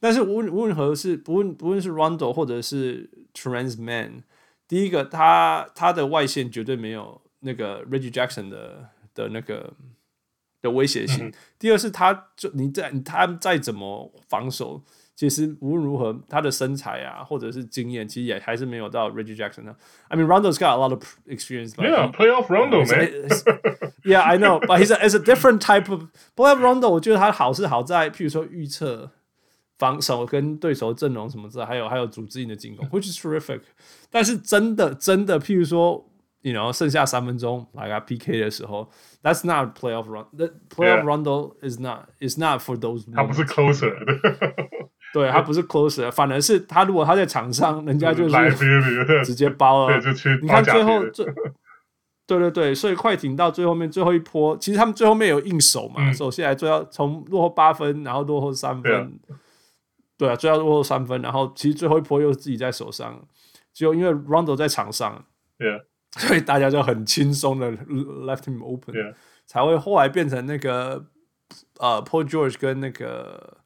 但是无论无论何是，不论不论是 Rondo 或者是 Terance Mann，第一个他他的外线绝对没有那个 Reggie Jackson 的的那个的威胁性。嗯、第二是他就你在他再怎么防守。其实无论如何，他的身材啊，或者是经验，其实也还是没有到 Reggie Jackson 的。I mean, Rondo's got a lot of experience. Yeah, playoff Rondo, man. Yeah, I know, but he's a, it's a different type of playoff Rondo. 我觉得他好是好在，譬如说预测防守跟对手阵容什么之类，还有还有组织性的进攻，which is terrific。但是真的真的，譬如说。你 you know 剩下三分钟来个 PK 的时候，That's not playoff run. The playoff Rondo is not is not for those. 他不是 closer，对，他不是 closer，反而是他如果他在场上，人家就是 直接包了。你看最后最，对对对，所以快艇到最后面最后一波，其实他们最后面有硬手嘛，首先来最后从落后八分，然后落后三分，对啊，最后落后三分，然后其实最后一波又是自己在手上，就因为 Rondo 在场上，对。所以大家就很轻松的 left him open，Yeah. 才会后来变成那个呃 Paul George 跟那个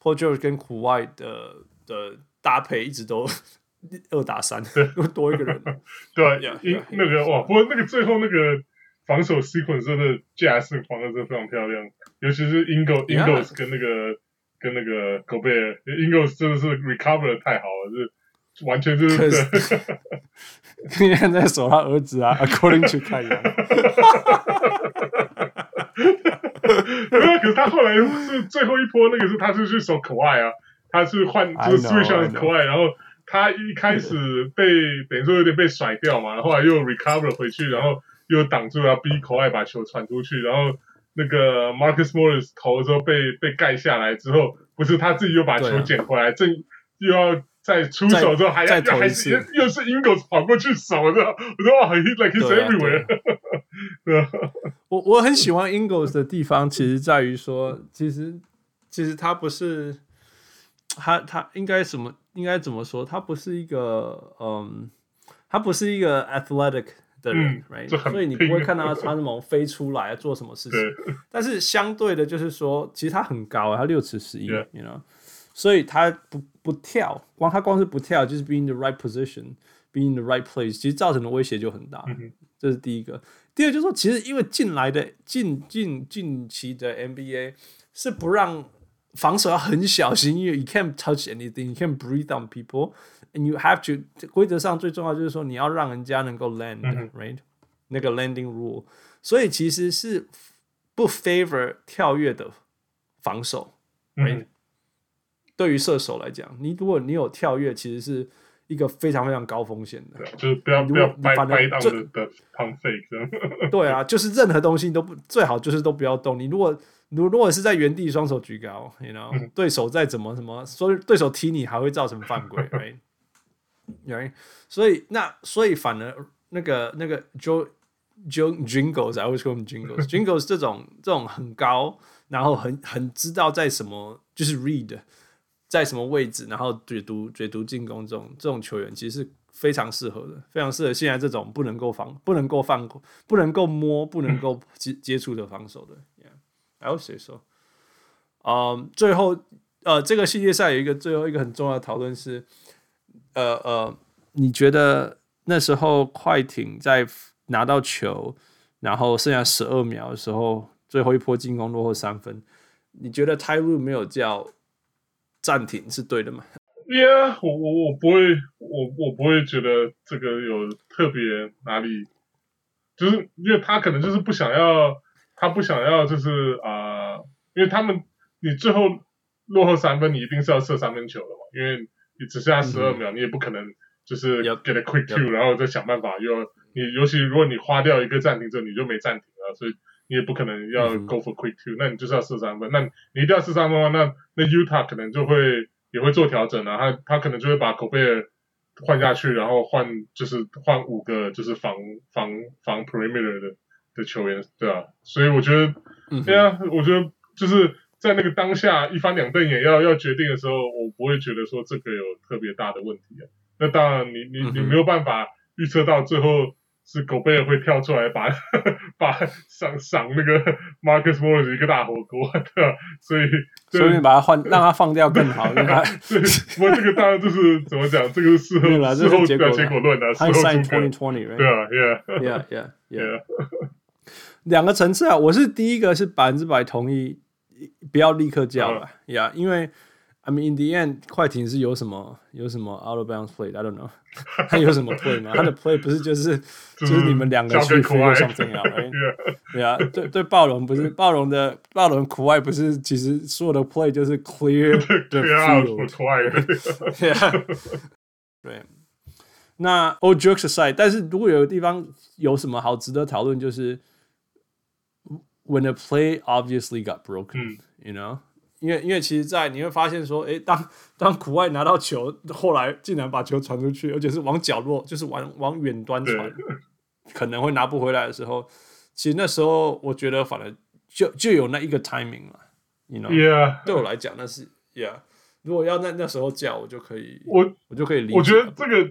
Paul George 跟苦外的的搭配一直都二打三，又多一个人。对，因那个哇，不过那个最后那个防守 sequence 真的 Jazz 防的真的非常漂亮，尤其是 Ingles Ingles 跟那个跟那个 Gobert，Ingles 真的是 recover 的太好了，就是。完全就是对，因为在守他儿子啊，According to 太阳。没有，可是他后来是最后一波那个是他是去守可爱啊，他是换就是 switch on 可爱，然后他一开始被等于说有点被甩掉嘛，后来又 recover 回去，然后又挡住了，逼可爱把球传出去，然后那个 Marcus Morris 投的时候被被盖下来之后，不是他自己又把球捡回来，正又要。在出手之后还要还是又是 Ingles 跑过去守的，我说哇，he like he's everywhere。对 我我很喜欢 Ingles 的地方，其实在于说，其实其实他不是他他应该什么应该怎么说？他不是一个嗯，他不是一个 athletic 的人、嗯、，right？所以你不会看到他穿什么飞出来做什么事情。但是相对的，就是说，其实他很高，他六尺十一，you know。所以他不不跳，光他光是不跳，就是 be in the right position，be in the right place，其实造成的威胁就很大。嗯、哼这是第一个。第二就是说，其实因为进来的近近近期的 NBA 是不让防守要很小心，因为 you can't touch anything，you can't breathe on people，and you have to 规则上最重要就是说你要让人家能够 land，right？、嗯、哼那个 landing rule，所以其实是不 favor 跳跃的防守，right？、嗯 对于射手来讲，你如果你有跳跃，其实是一个非常非常高风险的，就是不要不要掰掰档的的 pump fake。对啊，就是任何东西都不最好，就是都不要动。你如果如如果是在原地双手举高，you know，、嗯、对手再怎么什么，所以对手踢你还会造成犯规，right？right？所以那所以反而那个那个 Joe Jingles，I always call them Jingles，Jingles 这种这种很高，然后很很知道在什么就是 read 在什么位置，然后解读解读进攻这种这种球员，其实是非常适合的，非常适合现在这种不能够防、不能够放、不能够摸、不能够接接触的防守的。Yeah，I would say so。嗯，最后呃，这个系列赛有一个最后一个很重要的讨论是，呃呃，你觉得那时候快艇在拿到球，然后剩下十二秒的时候，最后一波进攻落后三分，你觉得 Ty Lue 没有叫暂停是对的吗？Yeah，我我我不会，我我不会觉得这个有特别哪里，就是因为他可能就是不想要，他不想要就是啊、呃，因为他们你最后落后三分，你一定是要射三分球的嘛，因为你只剩下十二秒，嗯、你也不可能就是 get a quick two，然后再想办法又你，尤其如果你花掉一个暂停之后，你就没暂停了，所以。你也不可能要 go for quick two，、嗯、那你就是要射三分。那你一定要射三分的话，那那 Utah 可能就会也会做调整啊。他他可能就会把 Gobert 换下去，然后换就是换五个就是防防防 perimeter 的的球员，对啊。所以我觉得，嗯、对啊，我觉得就是在那个当下一翻两瞪眼要要决定的时候，我不会觉得说这个有特别大的问题啊。那当然你，你你你没有办法预测到最后。是狗贝尔会跳出来把把赏赏那个 Marcus Morris 一个大火锅，对吧？所以所以把它换，让它放掉更好，因为他对，不过这个当然就是怎么讲，这个是事后事后的结果论的，事后诸葛，对啊，Yeah，Yeah，Yeah，Yeah，两个层次啊，我是第一个是百分之百同意，不要立刻叫了，Yeah，因为。I mean, in the end，快艇是有什么有什么 out of bounds play？I don't know，他有什么 play 吗？他的 play 不是就是就是你们两个去 figure something out？对啊，对对，暴龙不是暴龙的暴龙苦爱不是，其实所有的 play 就是 clear the field。对啊，对。那 all jokes aside，但是如果有个地方有什么好值得讨论，就是 when a play obviously got broken，you know。 因为，因为其实，在你会发现说，诶，当当苦外拿到球，后来竟然把球传出去，而且是往角落，就是往往远端传，可能会拿不回来的时候，其实那时候我觉得，反而就就有那一个 timing 嘛，you know，Yeah. 对我来讲，那是 Yeah。如果要那那时候叫我就可以，我我就可以理解。我觉得这个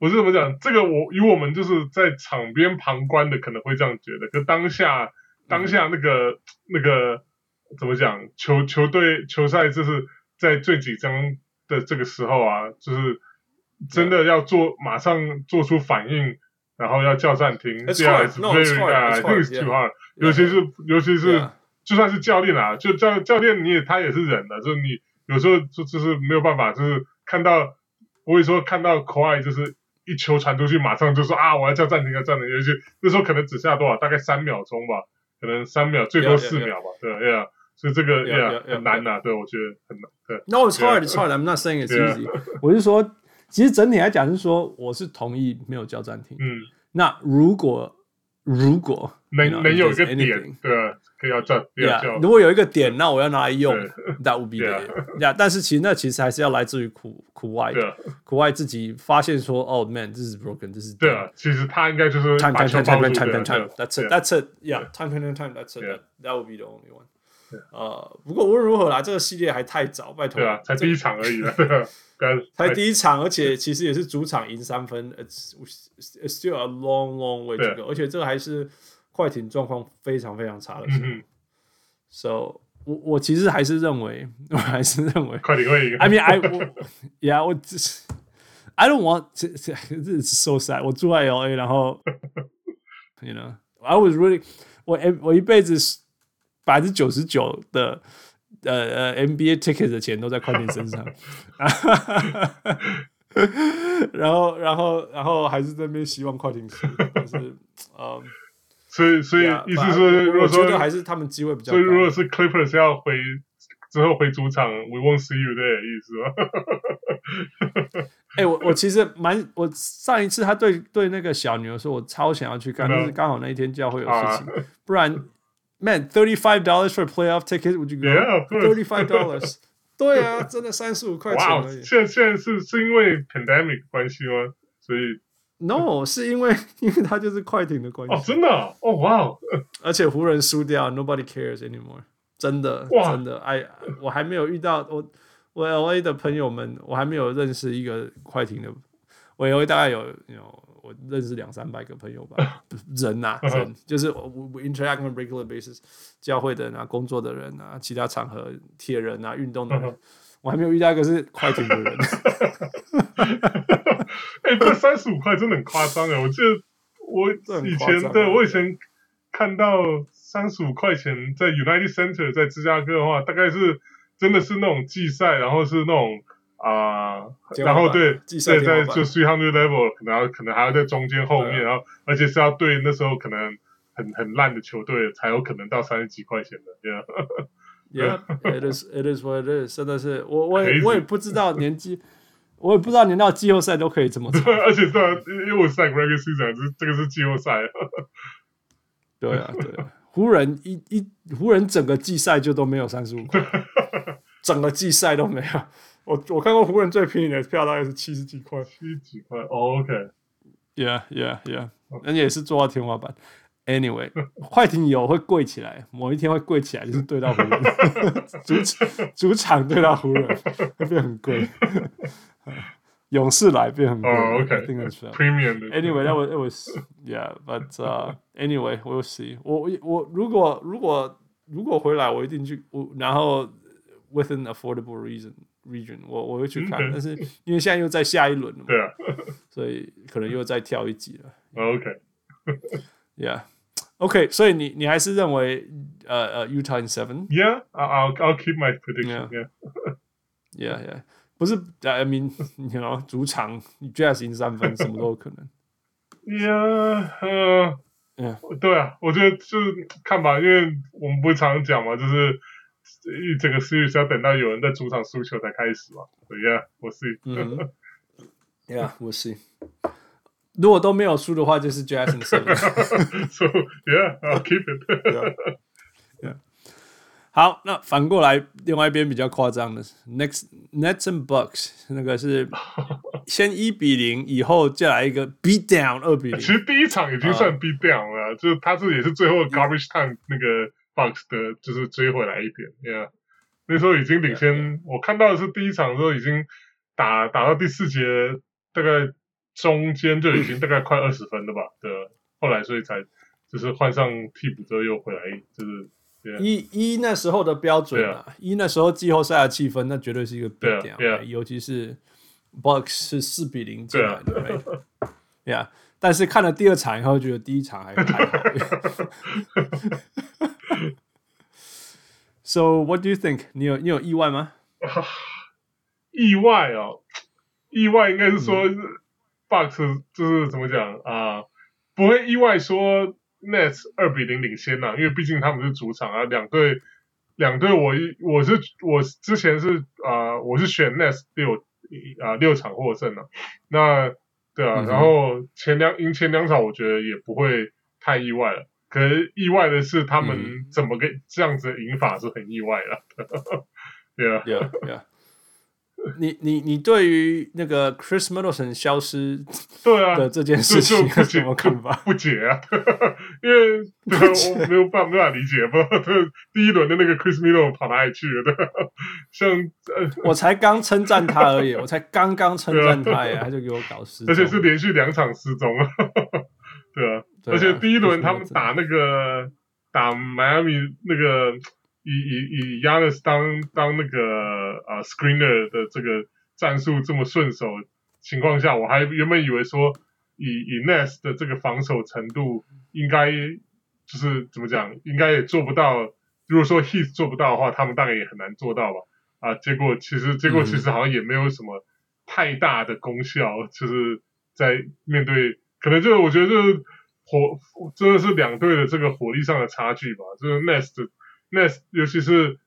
我是怎么讲？这个我以我们就是在场边旁观的，可能会这样觉得。可当下当下那个、嗯、那个。怎么讲？球球队球赛就是在最紧张的这个时候啊，就是真的要做马上做出反应，然后要叫暂停。It's hard. No, it's hard. I think it's too hard. 尤其是尤其是就算是教练啊，就教教练你也他也是人的，就是你有时候就就是没有办法，就是看到不会说看到 Kawhi 就是一球传出去，马上就说啊我要叫暂停，要暂停。尤其那时候可能只下多少？大概三秒钟吧，可能三秒，最多四秒吧，对呀。Yeah. 所以这个 yeah 很难呐，对，我觉得很难。对，No, it's hard, it's hard. I'm not saying it's easy. 我是说，其实整体来讲是说，我是同意没有叫暂停。嗯，那如果如果能能有一个点，对，可以要叫，要叫。如果有一个点，那我要拿来用，That would be it. 呀，但是其实那其实还是要来自于苦苦外，苦外自己发现说，Oh man, this is broken. 这是对啊，其实他应该就是 time, time, time, time, time, time. That's it. That's it. Yeah, time, time, time. That's it. That would be the only one. 呃，不过无论如何啦，这个系列还太早，拜托。对啊，才第一场而已了，才第一场，而且其实也是主场赢三分，it's still a long long way to go，而且这个还是快艇状况非常非常差的时候。So，我我其实还是认为，我还是认为快艇会赢。I mean I yeah，我 I don't want to，this is so sad。我住在 LA，然后，you know，I was really，我我一辈子。百分之九十九的呃呃 NBA ticket 的钱都在快艇身上，然后然后然后还是在那边希望快艇输，但是 呃，所以所以意思是，如果说还是他们机会比较，所以如果是 Clippers 要回之后回主场，We won't see you there 意思吗？哎、欸，我我其实蛮，我上一次他对对那个小牛说，我超想要去看，但是刚好那一天教会有事情，不然。Man, thirty five dollars for a playoff ticket? Would you go? Yeah, of course. Thirty five dollars. 对啊，真的三十五块钱而已。现在现在是是因为 pandemic 关系吗？所以 No，是因为因为他就是快艇的关系。哦，真的哦，哇哦！而且湖人输掉，Nobody cares anymore。真的，哇真的，哎，我还没有遇到我我 LA 的朋友们，我还没有认识一个快艇的。我 LA 大概有有 我认识两三百个朋友吧，人呐、啊，人就是我我 interact on regular basis，教会的人啊，工作的人啊，其他场合铁人啊，运动的人，我还没有遇到一个是快艇的人。哎、欸，这三十五块真的很夸张哎！我记得我以前对我以前看到三十五块钱在 United Center 在芝加哥的话，大概是真的是那种季赛，然后是那种啊，呃、然后对季赛在就 three hundred level，可能要可能还要在中间后面，啊、然后而且是要对那时候可能很很烂的球队才有可能到三十几块钱的，对啊。Yeah，it is it is what it is，真的是我我也我也不知道年纪。我也不知道，连到季后赛都可以这么做。而且对啊，因为我是 regular season，这这个是季后赛。对啊，对啊，湖人一一湖人整个季赛就都没有三十五块，整个季赛都没有。我我看过湖人最便宜的票大概是七十几块，七十几块。Oh, OK，Yeah，Yeah，Yeah，人家也是做到天花板。Anyway，快艇有会跪起来，某一天会跪起来，就是对到湖人，主主场对到湖人会变很贵。勇士来变很贵。Oh, OK，定个是 Premium。Anyway，that was it was yeah，but、uh, anyway，we'll see 我。我我如果如果如果回来，我一定去。我然后 within affordable reason region，我我会去看。但是因为现在又在下一轮了嘛，对啊，所以可能又再跳一级了。OK，yeah。OK，所以你你还是认为呃呃 Utah in seven？Yeah，I'll I'll keep my prediction. Yeah，yeah，yeah。不是，I mean，你 you know 主场你 Jazz 赢三分，什么都有可能。Yeah，呃，Yeah. 对啊，我觉得就是看吧，因为我们不是常常讲嘛，就是一整个 series 要等到有人在主场输球才开始嘛。Yeah，we'll see. Yeah，we'll see. 如果都没有输的话，就是 Jackson seven。So yeah，I'll keep it yeah. Yeah. 好，那反过来，另外一边比较夸张的是，Next Nets and Bucks 那个是先一比零，以后再来一个 beat down 二比零。其实第一场已经算 beat down 了，uh, 就是他这也是最后 garbage time 那个 Bucks 的，就是追回来一点。Yeah，那时候已经领先，yeah, yeah. 我看到的是第一场的时候已经打打到第四节，大概。中间就已经大概快二十分了吧？对，后来所以才就是换上替补之后又回来，就是一一那时候的标准啊，一那时候季后赛的气氛，那绝对是一个比较，尤其是 Bucks 是四比零进来的，对啊。但是看了第二场以后，觉得第一场还 还好。So what do you think？你有你有意外吗？意外哦，意外应该是说。嗯 Bucks 就是怎么讲啊、呃？不会意外说 Nets 二比零领先呐、啊，因为毕竟他们是主场啊。两队两队，我一我是我之前是啊、呃，我是选 Nets 六啊、呃、六场获胜了、啊。那对啊，嗯、然后前两赢前两场，我觉得也不会太意外了。可是意外的是，他们怎么个这样子的赢法是很意外的。对啊，对啊，对啊。你你你对于那个 Chris Middleton 消失对啊的这件事情有什么看法？不解啊，因为对我没有办法没办法理解，不知道第一轮的那个 Chris Middleton 跑哪里去了？对，像呃，我才刚称赞他而已，我才刚刚称赞他呀，他就给我搞失踪，而且是连续两场失踪啊，对啊，而且第一轮他们打那个打迈阿密那个。以以以 Giannis 当当那个啊、uh, screener 的这个战术这么顺手情况下，我还原本以为说以以 Nets 的这个防守程度，应该就是怎么讲，应该也做不到。如果说 Heat 做不到的话，他们大概也很难做到吧？啊，结果其实结果其实好像也没有什么太大的功效，嗯、就是在面对可能就是我觉得就是火真的是两队的这个火力上的差距吧，就是的。那尤其是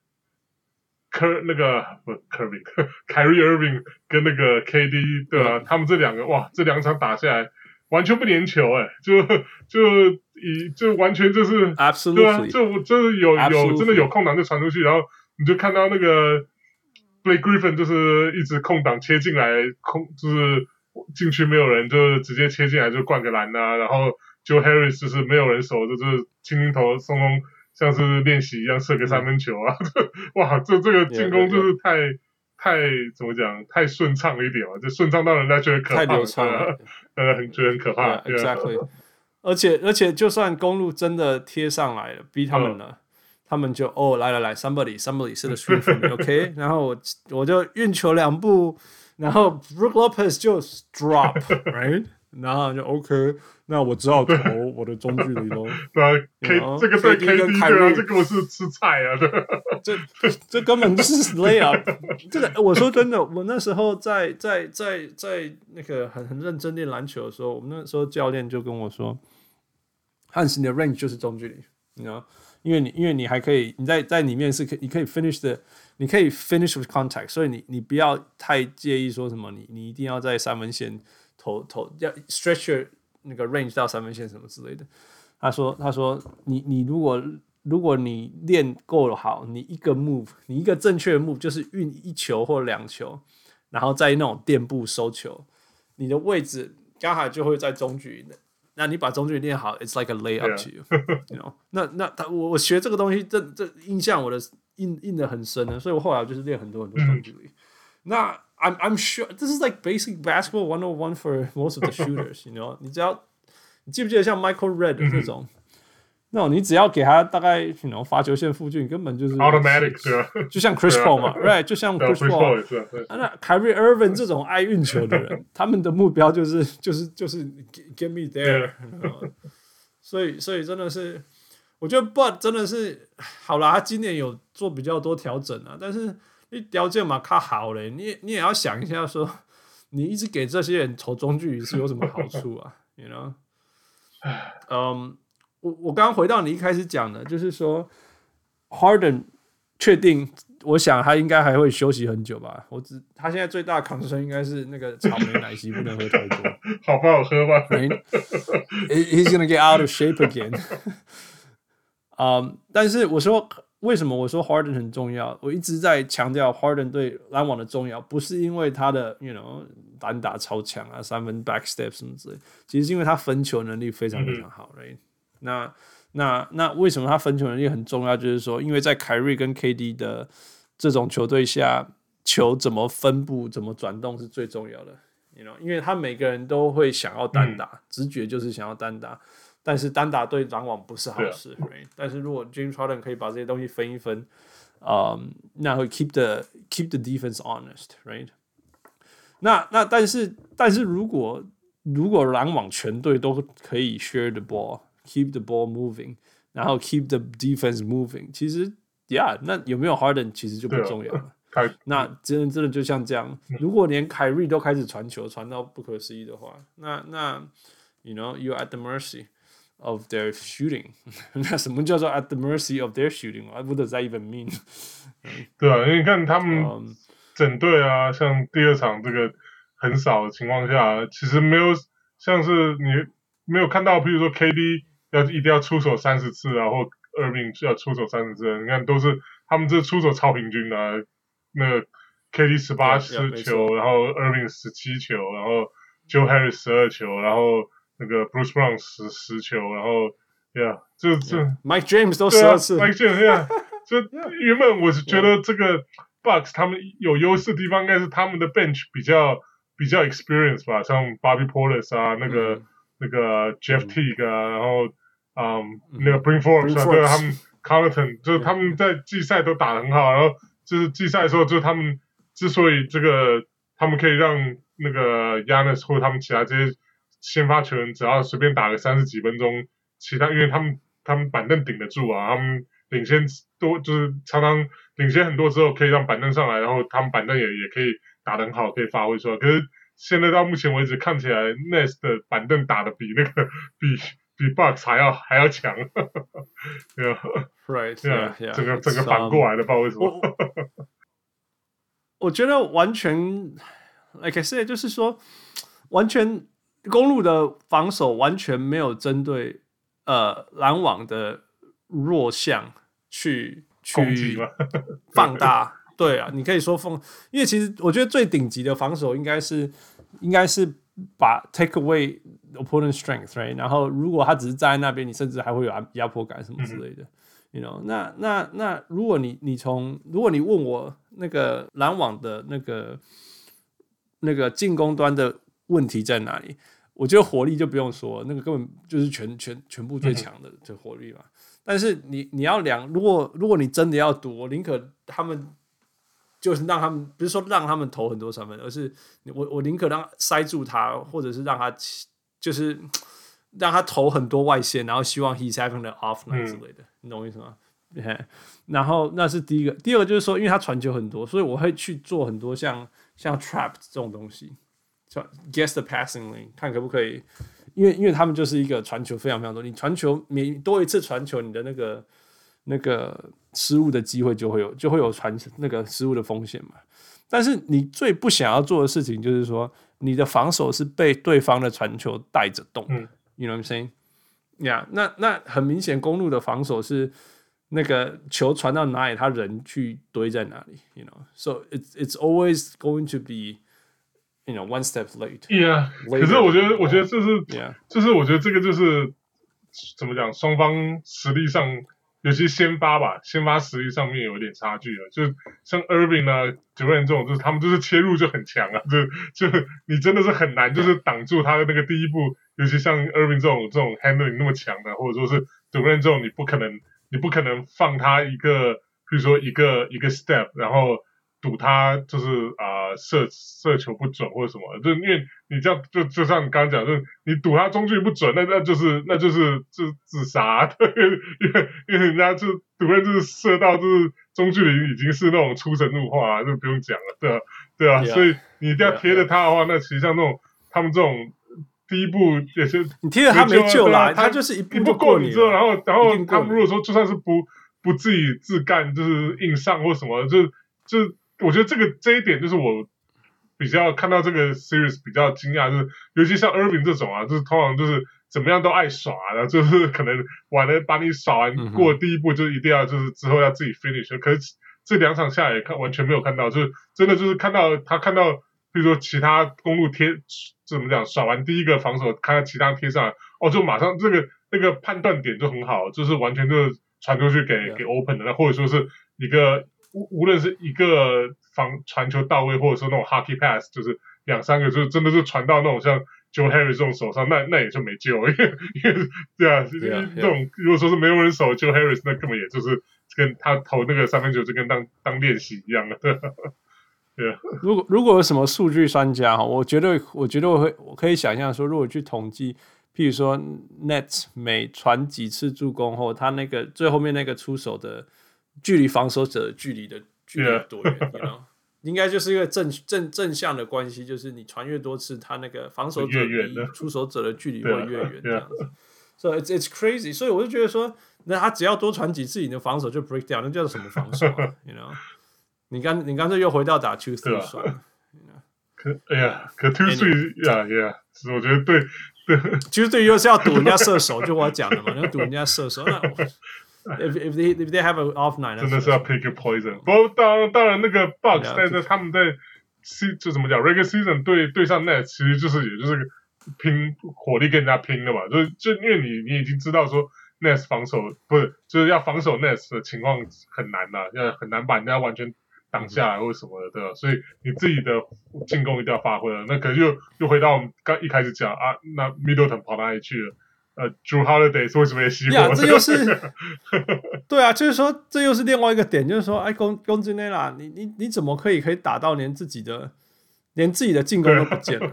科那个不科比，凯瑞·厄文跟那个 KD 对吧、啊？嗯、他们这两个哇，这两场打下来完全不粘球哎，就就以就完全就是 Absolutely. 对啊，就就是有有真的有空档就传出去，然后你就看到那个 Blake Griffin 就是一直空档切进来，空就是禁区没有人，就直接切进来就灌个篮啊，然后 Joe Harris 就是没有人守，就是轻轻投松松，像是练习一样射个三分球啊，嗯、哇，这这个进攻就是太.太怎么讲，太顺畅了一点嘛，就顺畅到人家觉得可怕，太流畅了，呃，很觉得很可怕 exactly。而且而且，就算公路真的贴上来了，逼他们了。嗯他们就哦，来来来，somebody somebody set a screen for me，OK，然后我我就运球两步，然后 Brook Lopez 就 drop，right，然后就 OK，那我只好投我的中距离喽。对，K 这个对 KD 跟凯瑞，这个我是吃菜啊，这这根本就是 layup。这个我说真的，我那时候在在在在那个很很认真练篮球的时候，我们那时候教练就跟我说，汉斯你的 range 就是中距离，你知道。因为你，因为你还可以，你在在里面是可，你可以 finish 的，你可以 finish with contact，所以你你不要太介意说什么，你你一定要在三分线投投要 stretch your 那个 range 到三分线什么之类的。他说他说你你如果如果你练够了好，你一个 move，你一个正确的 move 就是运一球或两球，然后在那种垫步收球，你的位置刚好就会在中距离。那你把中距离练好，it's like a layup to you，you know？那那他我我学这个东西，这这印象我的印印的很深的，所以我后来就是练很多很多中距离。那 I'm I'm sure this is like basic basketball one on one for most of the shooters，you know？你只要你记不记得像 Michael Redd 这种？那你只要给他大概，you know，罚球线附近，根本就是 automatic？就像 Chris Paul 嘛，right？就像 Chris Paul，那 Kyrie Irving 这种爱运球的人，他们的目标就是就是就是 get me there。所以所以真的是，我觉得 Bud 真的是好啦，他今年有做比较多调整啊，但是你条件嘛，他好嘞，你你也要想一下说，你一直给这些人投中距离是有什么好处啊？You know？嗯。我我刚刚回到你一开始讲的，就是说，Harden 确定，我想他应该还会休息很久吧。我只他现在最大的 concern 应该是那个草莓奶昔不能喝太多，好不好喝吧？He's gonna get out of shape again。嗯，但是我说为什么我说 Harden 很重要？我一直在强调 Harden 对篮网的重要，不是因为他的 you know 单打超强啊，三分 back step 什么之类，其实是因为他分球能力非常非常好，right？那那那为什么他分球能力很重要？就是说，因为在凯瑞跟 KD 的这种球队下，球怎么分布、怎么转动是最重要的。You know，因为他每个人都会想要单打，嗯、直觉就是想要单打，但是单打对篮网不是好事。啊 right? 但是如果 James Harden 可以把这些东西分一分，嗯，那会 keep the keep the defense honest，right？那那但是但是如果如果篮网全队都可以 share the ball。Keep the ball moving，然后 keep the defense moving。其实，Yeah，那有没有 Harden 其实就不重要了。那真的真的就像这样，如果连凯瑞都开始传球传到不可思议的话，那那 You know you at the mercy of their shooting。那什么叫做 at the mercy of their shooting？What does that even mean？对啊，因为你看他们整队啊，像第二场这个很少的情况下，其实没有像是你没有看到，比如说 KD。要一定要出手三十次啊，或 Irving 要出手三十次，你看都是他们这出手超平均的，啊，那个 KD 十八次球，然后 Irving 十七球，然后 Joe Harris 十二球，然后那个 Bruce Brown 十十球，然后，Yeah，这这 Mike James 都十二次，Mike James，Yeah，就原本我是觉得这个 Bucks 他们有优势的地方应该是他们的 Bench 比较比较 Experience 吧，像 Bobby Portis 啊，那个、嗯、那个 Jeff Teague 啊，然后。嗯，um, 那个 Bring Forbes 啊，对，他们 Connaughton 就是他们在季赛都打得很好，然后就是季赛的时候，就是他们之所以这个他们可以让那个 Giannis 或者他们其他这些先发球员只要随便打个三十几分钟，其他因为他们他们板凳顶得住啊，他们领先多就是常常领先很多之后可以让板凳上来，然后他们板凳也也可以打得很好，可以发挥出来。可是现在到目前为止看起来 Nets 的板凳打的比那个比。比 Bucks 还要还要强，对吧？Right，对啊，整个整个反过来的，不知道为什么。我，我觉得完全，like I said，就是说，完全公路的防守完全没有针对呃篮网的弱项去去 放大。对啊，你可以说封，因为其实我觉得最顶级的防守应该是。应该是把 take away opponent strength，right？然后如果他只是站在那边，你甚至还会有压压迫感什么之类的。You know，那那那如果你你从如果你问我那个篮网的那个那个进攻端的问题在哪里？我觉得火力就不用说，那个根本就是全全全部最强的这火力嘛。但是你你要量，如果如果你真的要赌，我宁可他们就是让他们，不是说让他们投很多三分，而是我我宁可让塞住他，或者是让他就是。让他投很多外线，然后希望 he's having the off night 之类的，嗯、你懂我意思吗然后那是第一个，第二个就是说，因为他传球很多，所以我会去做很多像像 trap 这种东西，叫 guess the passing lane，看可不可以，因为因为他们就是一个传球非常非常多，你传球每多一次传球，你的那个那个失误的机会就会有就会有传那个失误的风险嘛。但是你最不想要做的事情就是说，你的防守是被对方的传球带着动。嗯 You know what I'm saying? Yeah，那那很明显，公路的防守是那个球传到哪里，他人去堆在哪里。You know, so it's it's always going to be, you know, one step late. Yeah，可是我觉得，我觉得这是，Yeah，就是我觉得这个就是怎么讲，双方实力上。尤其先发吧，先发实力上面有点差距了。就像 Irving 啊，Durant 这种，就是他们就是切入就很强啊，就就你真的是很难，就是挡住他的那个第一步。尤其像 Irving 这种这种 handling 那么强的，或者说是 Durant 这种，你不可能，你不可能放他一个，比如说一个一个 step，然后。赌他就是啊、呃、射射球不准或者什么，就因为你这样就就像你刚刚讲，就是你赌他中距离不准，那那就是那就是就自杀，对，因为因为人家就赌人就是射到就是中距离已经是那种出神入化了，就不用讲了，对啊对啊，yeah, 所以你一定要贴着他的话，yeah, yeah. 那其实像那种他们这种第一步也是你贴着他没救了，他就是一步不过你之后，然后然后他们如果说就算是不不自己自干，就是硬上或什么，就就。我觉得这个这一点就是我比较看到这个 series 比较惊讶，就是尤其像 Irving 这种啊，就是通常就是怎么样都爱耍的，就是可能玩了把你耍完过第一步，就一定要就是之后要自己 finish。可是这两场下来也看完全没有看到，就是真的就是看到他看到，比如说其他公路贴怎么讲耍完第一个防守，看到其他贴上来，哦，就马上这个那个判断点就很好，就是完全就是传出去给.给 open 的，那或者说是一个。无无论是一个防传球到位，或者说那种 hockey pass，就是两三个，就真的是传到那种像 Joe Harris 这种手上，那那也就没救，因为因为对啊，这种如果说是没有人守 Joe Harris，那根本也就是跟他投那个三分球就跟当当练习一样的。对啊，如果如果有什么数据专家哈，我觉得我觉得我会我可以想象说，如果去统计，譬如说 Nets 每传几次助攻后，他那个最后面那个出手的。距离防守者距离的距离多远？Yeah. you know? 应该就是一个正正正向的关系，就是你传越多次，他那个防守者离出手者的距离会越远，这样子。所以 So it's it's crazy。所以我就觉得说，那他只要多传几次，你的防守就 break down，那叫做什么防守啊？You know？你刚你刚才又回到打 two three 算了。可哎呀，可 two three 呀呀，我觉得对对，其实对于又是要赌人家射手，就我讲的嘛，要赌人家射手那。If if they if they have an off night，真的是要 pick a poison。不过当然当然那个 Bucks 在这他们在 C 就怎么讲 regular season 对对上 Nets 其实就是也就是拼火力跟人家拼的嘛，就就因为你你已经知道说 Nets 防守不是就是要防守 Nets 的情况很难呐，要很难把人家完全挡下来或什么的，对吧？所以你自己的进攻一定要发挥了。那可能又又回到我们刚一开始讲啊，那 Middleton 跑哪里去了？呃，Drew Holiday 为什么也熄火？呀，这又是 对啊，就是说这又是另外一个点，就是说，哎，攻攻击内拉，你你你怎么可以可以打到连自己的连自己的进攻都不见了？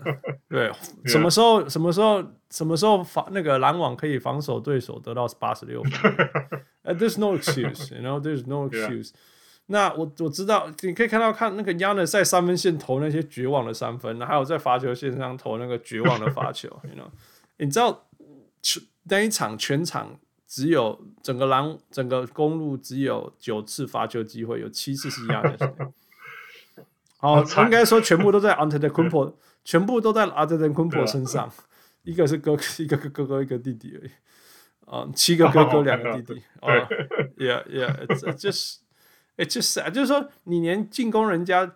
对，什么时候什么时候什么时候防那个篮网可以防守对手得到八十六分？呃、uh,，There's no excuse，you know，There's no excuse。那我我知道，你可以看到看那个 Giannis 在三分线投那些绝望的三分，还有在罚球线上投那个绝望的罚球，you know，你知道？那一场全场只有整个篮整个公路只有九次罚球机会，有七次是一样的。好，应该说全部都在 Antetokounmpo，全部都在 Antetokounmpo 身上。一个是哥，一个哥哥，一个弟弟而已。啊，七个哥哥，两个弟弟。哦，Yeah, yeah, it's just, it's just sad，就是说你连进攻人家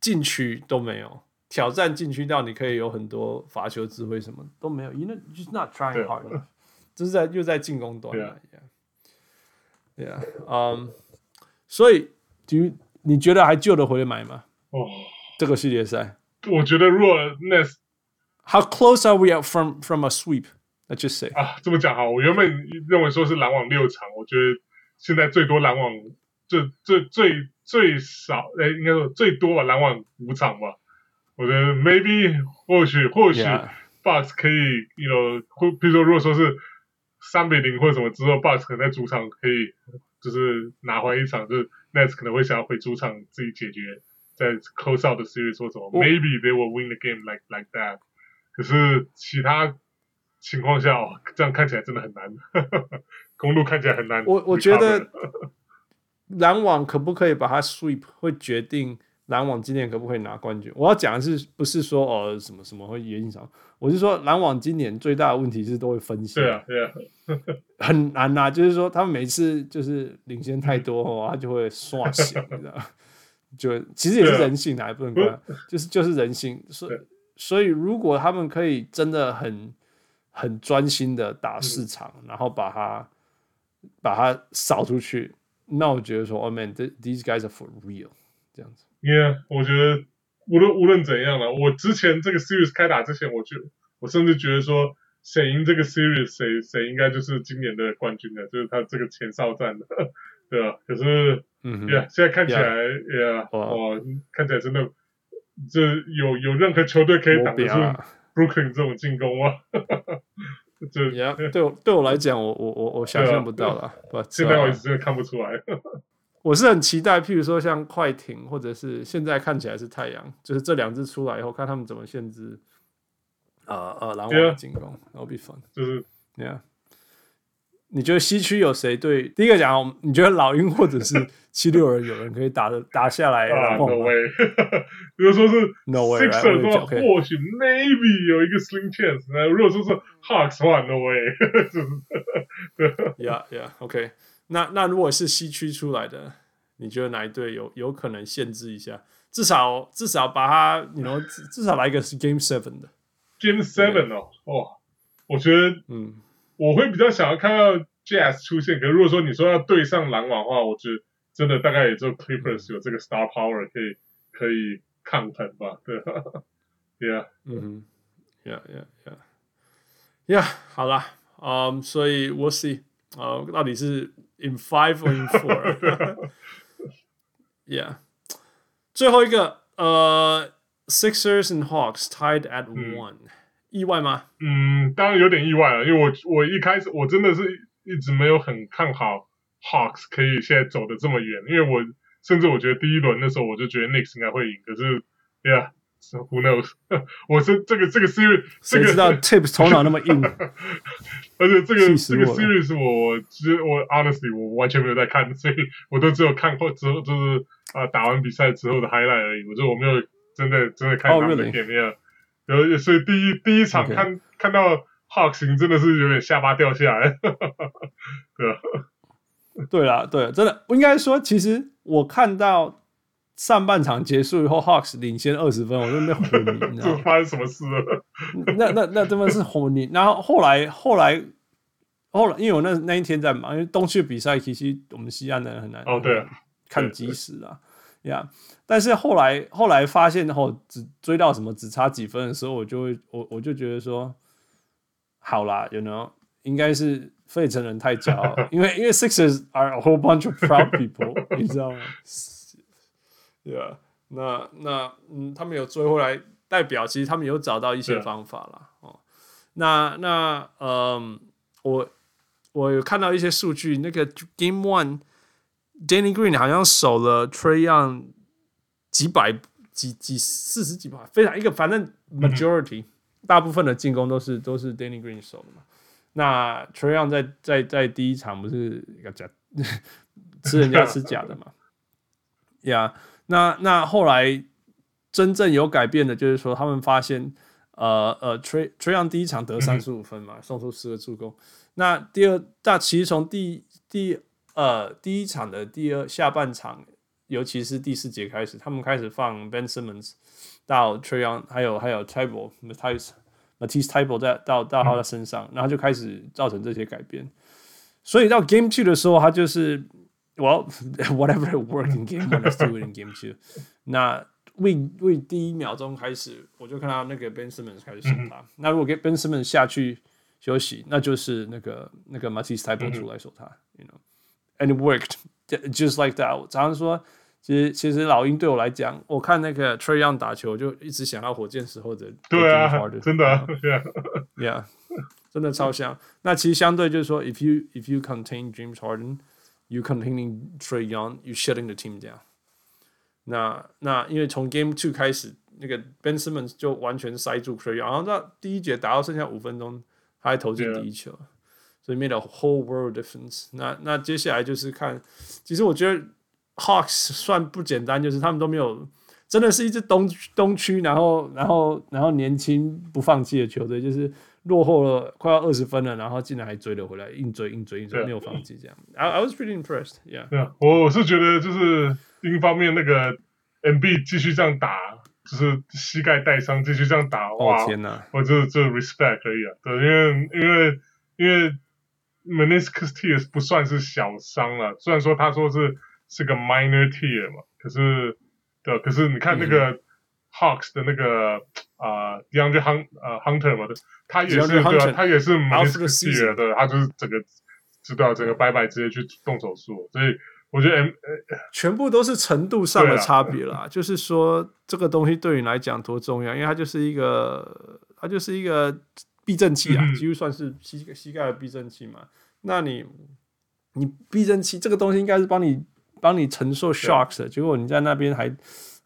禁区都没有。挑战禁区到你可以有很多罚球智慧，什么都没有。You know, just not trying hard，就是在又在进攻端了。Yeah，嗯，所以，你你觉得还救得回来吗？哦，这个系列赛，我觉得如果 Nets，How close are we from from a sweep？Let's just say 啊，这么讲哈，我原本认为说是篮网六场，我觉得现在最多篮网最最最最少，哎，应该说最多吧，篮网五场吧。我觉得 maybe 或许或许 Bucks 可以，you know，或比如说如果说是三比零或者什么之后，Bucks 可能在主场可以就是拿回一场，就是 Nets 可能会想要回主场自己解决，在 close out 的 series 说什么，maybe they will win the game like like that。可是其他情况下，哦，这样看起来真的很难，公路看起来很难。我我觉得篮网可不可以把它 sweep 会决定。篮网今年可不可以拿冠军？我要讲的是，不是说哦什么什么会影响？我是说，篮网今年最大的问题是都会分心，对啊，对啊，很难呐、啊。就是说，他们每次就是领先太多哦，他就会刷新，你知道？就其实也是人性啊，也不能怪，就是就是人性。所以所以，如果他们可以真的很很专心的打市场，然后把它把它扫出去，那我觉得说，Oh man，these guys are for real，这样子。Yeah，我觉得无论无论怎样了，我之前这个 series 开打之前，我就我甚至觉得说，谁赢这个 series，谁谁应该就是今年的冠军的，就是他这个前哨战的，对吧？可是，嗯，Yeah，现在看起来，Yeah，哦，看起来真的，这有有任何球队可以挡得住 Brooklyn 这种进攻吗？这 Yeah，对我对我来讲，我我我我想象不到了，现在我一直真的看不出来。我是很期待，譬如说像快艇，或者是现在看起来是太阳，就是这两支出来以后，看他们怎么限制，呃呃篮网的进攻，That'll be fun。就是，Yeah。你觉得西区有谁对？第一个讲，你觉得老鹰或者是七六人有人可以打的打下来？No way。比 如说是 No way。或许 Maybe 有一个 Slim Chance。那如果说是 Hawks 的话，No way。就是，Yeah Yeah，OK。那那如果是西区出来的，你觉得哪一队有有可能限制一下？至少至少把它，你 know 至少来一个是 Game Seven 的 Game Seven 哦，哦，我觉得，嗯，我会比较想要看到 Jazz 出现。可是如果说你说要对上篮网的话，我觉得真的大概也就 Clippers 有这个 Star Power 可以可以抗衡吧？对，Yeah，嗯，Yeah Yeah Yeah，Yeah，好啦，嗯，所以 We'll see，呃，到底是。In five or in four，yeah，最后一个呃，Sixers and Hawks tied at one，嗯，意外吗？嗯，当然有点意外了，因为我我一开始我真的是一直没有很看好 Hawks 可以现在走的这么远，因为我甚至我觉得第一轮的时候我就觉得 Knicks 应该会赢，可是，yeah。So who knows？我是这个这个 series，谁知道 Tips 头脑那么硬？而且这个这个 series 是我其实我 honestly 我完全没有在看，所以我都只有看过之后就是啊打完比赛之后的 highlight 而已。我就我没有真的真的看他们的 game 样。然后所以第一第一场看.看到 Hawks 真的是有点下巴掉下来。对啊，对啊，对，真的，我应该说，其实我看到。上半场结束以后，Hawks 领先二十分，我就没昏迷，你知道吗？发生什么事了？那那那真的是昏迷。然后后来后来后来，因为我那那一天在忙，因为东区比赛其实我们西安的人很难哦，对，看即时啊，呀。Yeah, 但是后来后来发现后只追到什么只差几分的时候，我就会我我就觉得说，好啦，you know，应该是费城人太骄傲，因为因为 Sixers are a whole bunch of proud people，你知道吗？对啊，那那嗯，他们有追回来，代表其实他们有找到一些方法了哦。那那嗯，我我有看到一些数据，那个 Game One，Danny Green 好像守了 Trae Young 几百几几四十几吧，非常一个反正 Majority、嗯、大部分的进攻都是都是 Danny Green 守的嘛。那 Trae Young 在在在第一场不是一个假吃人家吃假的嘛？呀、yeah.。那那后来真正有改变的，就是说他们发现，呃呃 Trae Young 第一场得三十五分嘛，嗯、送出十个助攻。那第二，那其实从第第呃第一场的第二下半场尤其是第四节开始，他们开始放 Ben Simmons 到 Trae Young，还有还有 Thybulle Matisse Matisse Thybulle 在到到他的身上，嗯、然后就开始造成这些改变。所以到 Game Two 的时候，他就是 Well whatever worked in Game One, let's do it in Game Two。那 Win Win 第一秒钟开始，我就看到那个 Ben Simmons 开始守他。嗯、那如果给 Ben Simmons 下去休息，那就是那个那个 Matisse Thybulle 出来守他、嗯、，You know，and it worked just like that。我常常说，其实其实老鹰对我来讲，我看那个 Trae Young 打球，就一直想要火箭时候的。对啊，真的，Yeah，真的超像。那其实相对就是说，if you if you contain James Harden，you containing Trae Young，you shutting the team down。那那因为从 Game Two 开始，那个 Ben Simmons 就完全塞住 Trae Young，然后到第一节打到剩下五分钟，他还投进第一球，所以 made a whole world difference。那那接下来就是看，其实我觉得 Hawks 算不简单，就是他们都没有，真的是一支东东区，然后然后然后年轻不放弃的球队，就是落后了快要二十分了，然后竟然还追了回来，硬追硬追硬追，没有放弃这样。I I was pretty impressed，yeah。对啊，我我是觉得就是。另一方面，那个 Embiid 继续这样打，就是膝盖带伤继续这样打，哇！天哪，我这这 respect 可以啊，对，因为因为因为 meniscus tears 不算是小伤了，虽然说他说是是个 minor tear 嘛，可是对，可是你看那个 Hawks 的那个啊，DeAndre Hunt 呃 Hunter 嘛，他也是对啊，他也是 meniscus tear 对，他就是整个知道整个拜拜直接去动手术，所以。我觉得 M 全部都是程度上的差别啦，就是说这个东西对你来讲多重要，因为它就是一个，它就是一个避震器啊，几乎算是膝膝盖的避震器嘛。那你你避震器这个东西应该是帮你帮你承受 shocks 的，结果你在那边还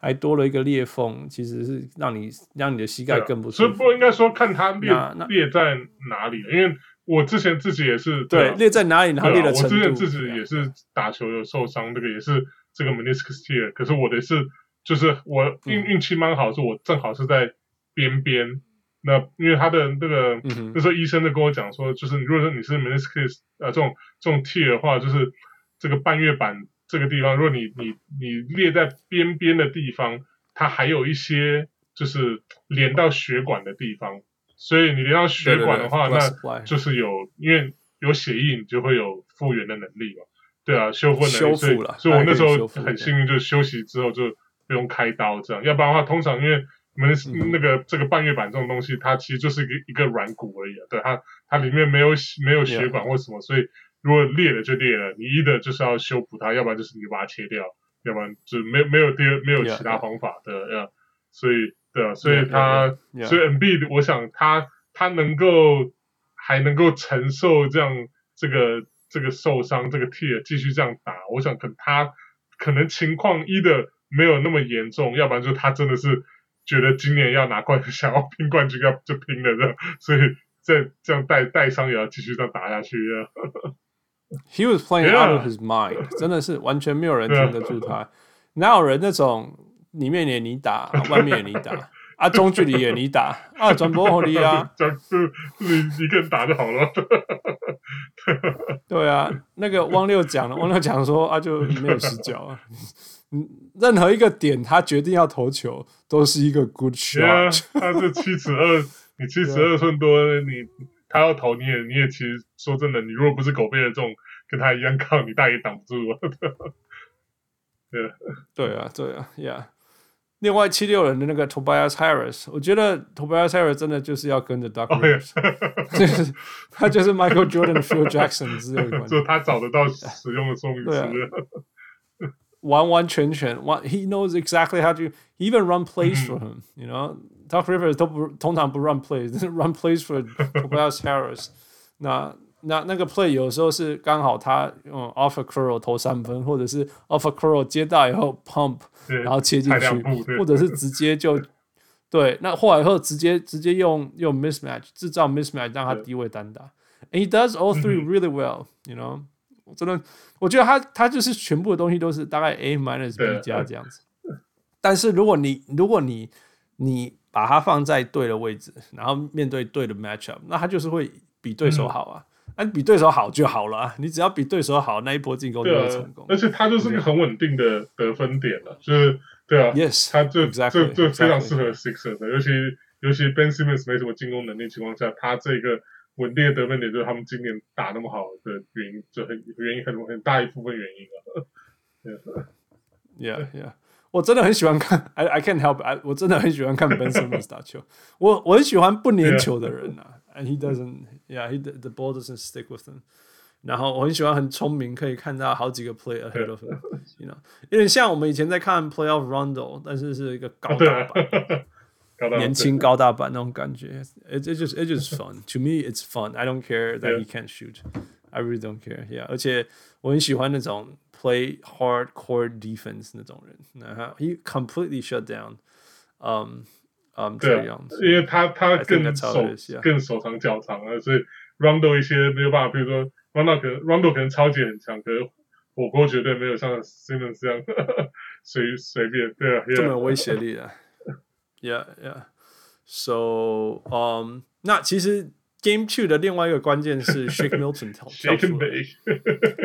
还多了一个裂缝，其实是让你让你的膝盖更不舒服。所以不应该说看它裂裂在哪里，因为。我之前自己也是对，对裂在哪里，哪里的程度。我之前自己也是打球有受伤，这个也是这个 meniscus tear。可是我的是，就是我运运气蛮好，是我正好是在边边。那因为他的那个、嗯、那时候医生就跟我讲说，就是如果说你是 meniscus 啊这种这种 tear 的话，就是这个半月板这个地方，如果你你你列在边边的地方，它还有一些就是连到血管的地方。所以你连到血管的话，对对对，那就是有，因为有血液，你就会有复原的能力嘛。对啊，修复能力。修复了。所以，所以我那时候很幸运，就休息之后就不用开刀这样。要不然的话，通常因为我们那个这个半月板这种东西，它其实就是一个一个软骨而已啊。对它，它里面没有没有血管或什么，所以如果裂了就裂了，你一的就是要修补它，要不然就是你把它切掉，要不然就没有没有第二没有其他方法的呀。所以。对啊，所以他.所以 Embiid 我想他他能够还能够承受这样这个这个受伤这个 tear 继续这样打，我想可能他可能情况一的没有那么严重，要不然就他真的是觉得今年要拿冠军，想要拼冠军要就拼了这样，所以在这样带带伤也要继续这样打下去。He was playing out of his mind，、真的是完全没有人听得住他，哪有人那种。里面也你打，外面也你打，啊，中距离也你打，啊，转播好厉啊，就你一个人打就好了。对啊，那个汪六讲了，汪六讲说啊，就没有死角啊，嗯，任何一个点他决定要投球，都是一个 good shot。他是七尺二，你七尺二 寸多，你他要投你也你也其实说真的，你如果不是狗背的这种，跟他一样高，你大也挡不住。对，对啊，对啊，Yeah。另外七六人的那个 Tobias Harris，我觉得 Tobias Harris 真的就是要跟着 Doc Rivers，就是他就是 Michael Jordan、Phil Jackson 之类的，就他找得到使用的说明词，完完全全完，He knows exactly how to even run plays for him，you know，Doc Rivers 都不通常不 run plays，run plays for Tobias Harris，那。那那个 play 有时候是刚好他用 off a curl 投三分，或者是 off a curl 接到以后 pump，然后切进去，或者是直接就对。那后来以后直接直接用用 mismatch 制造 mismatch 让他低位单打。And he does all three really well，you know，真的，我觉得他他就是全部的东西都是大概 A minus B 加这样子。但是如果你如果你你把它放在对的位置，然后面对对的 matchup，那他就是会比对手好啊。那、啊、比对手好就好了，啊你只要比对手好，那一波进攻就会成功。而且他就是个很稳定的得分点了，就是对啊，Yes，他就 exactly, 就就非常适合. Sixers 的，尤其尤其 Ben Simmons 没什么进攻能力情况下，他这个稳定的得分点就是他们今年打那么好的原因，就很原因很很大一部分原因啊。Yeah, yeah，我真的很喜欢看，I I can't help it，我真的很喜欢看 Ben Simmons 打球，我我很喜欢不粘球的人啊。And he doesn't, yeah, he the ball doesn't stick with him. 然后我很喜欢很聪明，可以看到好几个 play ahead of him，you know，有点像我们以前在看 playoff Rondo，但是是一个高大版，年轻高大版那种感觉。It it just it just fun. To me, it's fun. I don't care that he can't shoot. I really don't care. Yeah，而且我很喜欢那种 play hardcore defense 那种人。然后 he completely shut down. Um. 嗯，对，因为他他更手更手长脚长啊，所以 Rondo 一些没有办法，比如说 Rondo 可能 Rondo 可能超级很强，可是火锅绝对没有像 Simmons 这样随随便，对啊，这么有威胁力的，Yeah Yeah。So，嗯，那其实 Game Two 的另外一个关键是 Shake Milton 跳跳出来。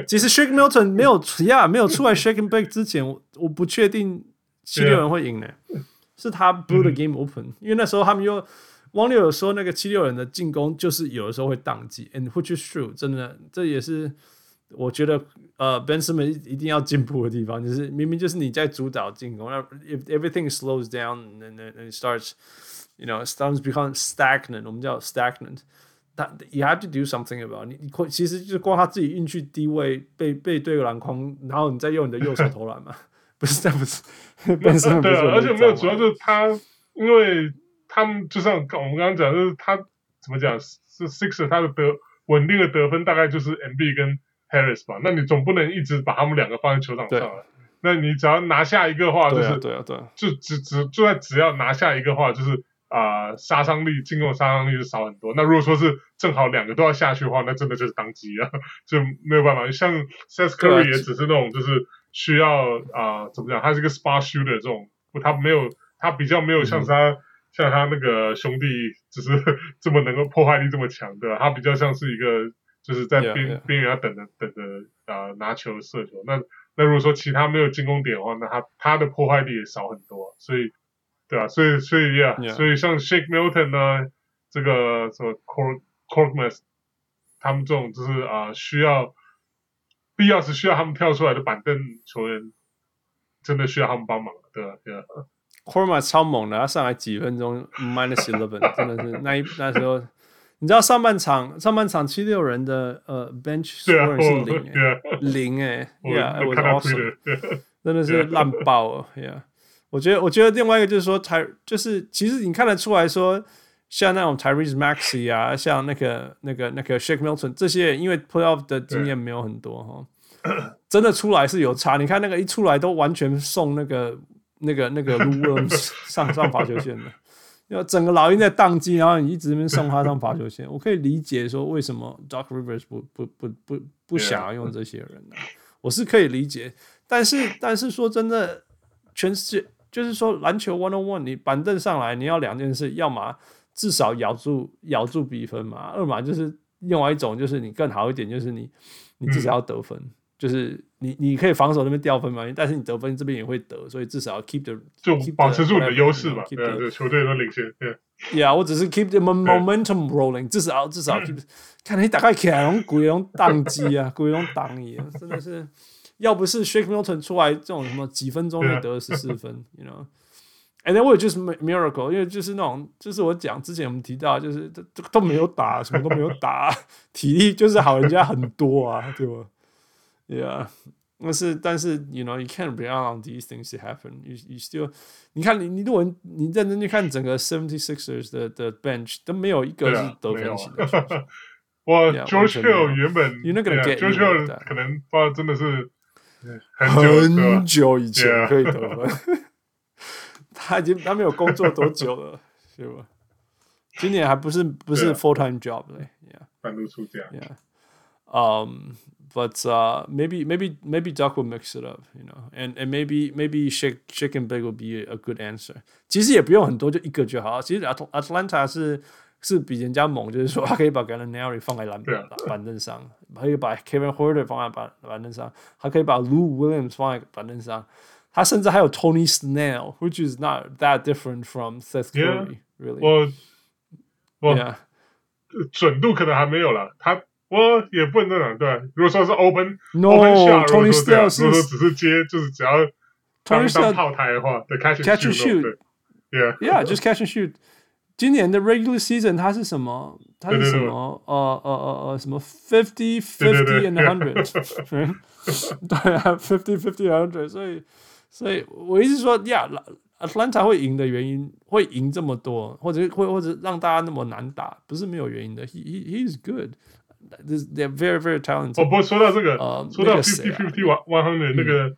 其实 Shake Milton 没有呀，没有出来 Shake and Bake 之前，我我不确定七六人会赢呢。是他 blew the game open，、嗯、因为那时候他们又汪六有说那个七六人的进攻就是有的时候会宕机，and which is true，真的这也是我觉得呃 Ben Simmons 一定要进步的地方，就是明明就是你在主导进攻，那 if everything slows down and and and starts you know starts become stagnant，我们叫 stagnant，但 you have to do something about 你你其实就是光他自己运去低位被被对个篮筐，然后你再用你的右手投篮嘛。不是，这不是本身对啊，而且没有，主要就是他，因为他们就像我们刚刚讲，就是他怎么讲是 Sixer 他的得稳定的得分大概就是 Embiid 跟 Harris 吧，那你总不能一直把他们两个放在球场上了，那你只要拿下一个话，就是对啊，对啊，就只只就算只要拿下一个话，就是啊杀伤力进攻杀伤力就少很多。那如果说是正好两个都要下去的话，那真的就是当机啊，就没有办法。像 Seth Curry 也只是那种就是。需要啊、呃，怎么讲？他是个 spot shooter 这种，他没有，他比较没有像他、嗯、像他那个兄弟，只是 这么能够破坏力这么强，对吧？他比较像是一个，就是在边 yeah, yeah. 边缘等着等着啊、呃、拿球射球。那那如果说其他没有进攻点的话，那他他的破坏力也少很多。所以，对啊？所以所以 yeah, yeah. 所以像 Shake Milton 呢，这个什么 Kork Korkmaz 他们这种就是啊、呃、需要。必要时需要他们跳出来的板凳球员，真的需要他们帮忙，对吧？对吧？Korkmaz 超猛的，他上来几分钟 minus eleven，真的是那一那时候，你知道上半场上半场七六人的呃 bench score 是零哎，零哎，Yeah，我 awesome，真的是烂爆了，Yeah，我觉得我觉得另外一个就是说台就是其实你看得出来说。像那种 Tyrese Maxey 啊，像那个、那个、那个 Shake Milton 这些，因为 Playoff 的经验没有很多哈，真的出来是有差。你看那个一出来都完全送那个、那个、那个 Lou Williams 上 上罚球线的，要整个老鹰在宕机，然后你一直送他上罚球线。我可以理解说为什么 Doc Rivers 不不不不不想要用这些人呢、啊？我是可以理解，但是但是说真的，全世界就是说篮球 One on One，你板凳上来，你要两件事，要么至少咬住咬住比分嘛，二嘛就是另外一种，就是你更好一点，就是你你至少要得分，嗯、就是你你可以防守那边掉分嘛，但是你得分这边也会得，所以至少要 keep the 就保持住你的优势嘛，对对，球队的领先，对。呀，我只是 keep the momentum rolling，至少至少 keep，、嗯、看你大概起来用鬼龙挡机啊，鬼龙挡你，真的是，要不是 Shake Milton 出来这种什么几分钟就得了十四分，you know。And then 我也就是 miracle，因为就是那种，就是我讲之前我们提到，就是都都没有打，什么都没有打，体力就是好人家很多啊，对吧？Yeah，但是但是，you know，you can't rely on these things to happen you,。You still，你看你你如果你认真去看整个 Seventy Sixers 的的 bench 都没有一个是得分型的。我 George Hill 原本，you know gonna get George Hill 可能不知道真的是很久很久以前可以得分。他已经他没有工作多久了，是吧？今年还不是不是 full time job 嘞，Yeah，半路出家，Yeah，嗯，But uh maybe maybe maybe Doc will mix it up, you know, and and maybe maybe shake shake and bake will be a good answer。其实也不用很多，就一个就好。其实 Atlanta 是 是比人家猛，就是说他可以把 Gallinari 放在篮板板凳上，可以把 Kevin Huerter 放在板板凳上，还可以把 Lou Williams 放在板凳上，他甚至还有 Tony Snell，which is not that different from Seth Curry，really。我我准度可能还没有了，他我也不能这样对。如果说是 Open No，Tony Snell 如果说是只是接，就是只要当当炮台的话，对 catch and shoot，yeah，yeah，just catch and shoot。今年的 regular season 它是什么？它是什么？呃呃呃呃，什么 fifty fifty and hundred？对啊，fifty fifty hundred。所以，所以我一直说，Yeah，Atlanta 会赢的原因，会赢这么多，或者会或者让大家那么难打，不是没有原因的。He he he is good. They're very very talented。哦，不过说到这个，说到 fifty fifty one one hundred 那个，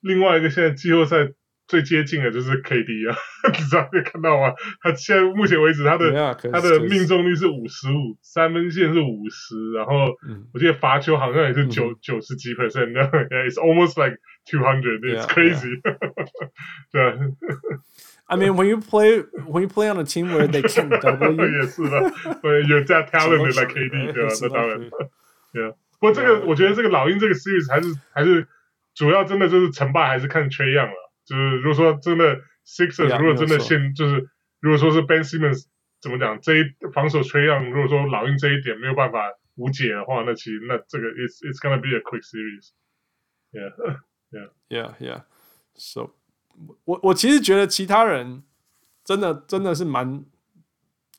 另外一个现在季后赛。 最接近的就是 KD 啊，你知道没看到吗？他现在目前为止，他的 yeah, 他的命中率是五十五，三分线是五十，然后我记得罚球好像也是九九十几 percent，It's almost like two hundred，It's crazy。对，I mean when you play when you play on a team where they can't double you，也是的，对，有这样 talented like KD，对吧？那当然，，Yeah。不过这个我觉得这个老鹰这个 series 还是还是主要真的就是成败还是看 Young 了。就是如果说真的 Sixers 如果真的现就是如果说是 Ben Simmons 怎么讲这一防守 Trae Young 如果说老鹰这一点没有办法无解的话，那其实那这个 it's it's gonna be a quick series。Yeah, yeah, yeah, yeah. So 我我其实觉得其他人真的真的是蛮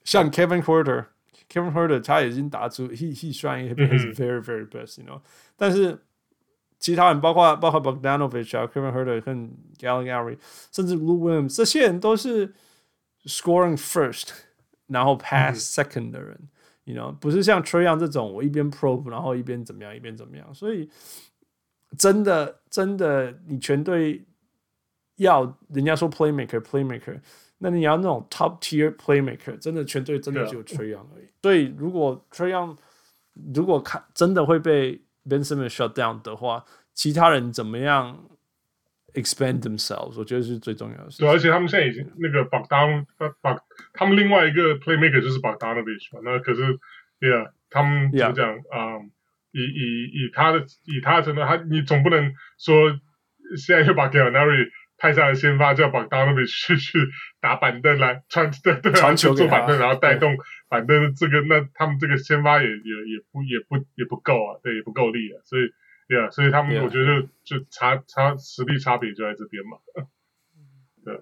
像 Kevin Huerter，Kevin Huerter 他已经打出 he he trying his very very best，you know，但是。其他人包括包括 Bogdanovich 啊，Kevin Huerter 和 Gallinari，甚至 Lou Williams，这些人都是 scoring first，然后 pass second 的人、嗯、，you know，不是像 Young 这种我一边 probe，然后一边怎么样一边怎么样。所以真的真的，你全队要人家说 playmaker playmaker，那你要那种 top tier playmaker，真的全队真的只有 Young 而已。所以如果 Young 如果看真的会被 Ben Simmons shut down 的话，其他人怎么样 expand themselves？我觉得是最重要的事。对，而且他们现在已经那个 Bogdan 把他们另外一个 playmaker 就是 Bogdanovich 嘛。那可是，Yeah，他们怎么讲啊.嗯？以以以他的以他的身份，他你总不能说现在又把 Gallinari 派上来先发，叫 Bogdanovich 去去打板凳来传对对传球做板凳，然后带动板凳这个，那他们这个先发也也也不也不也不够啊，对，也不够力啊，所以对啊，所以他们我觉得就就差差实力差别就在这边嘛。对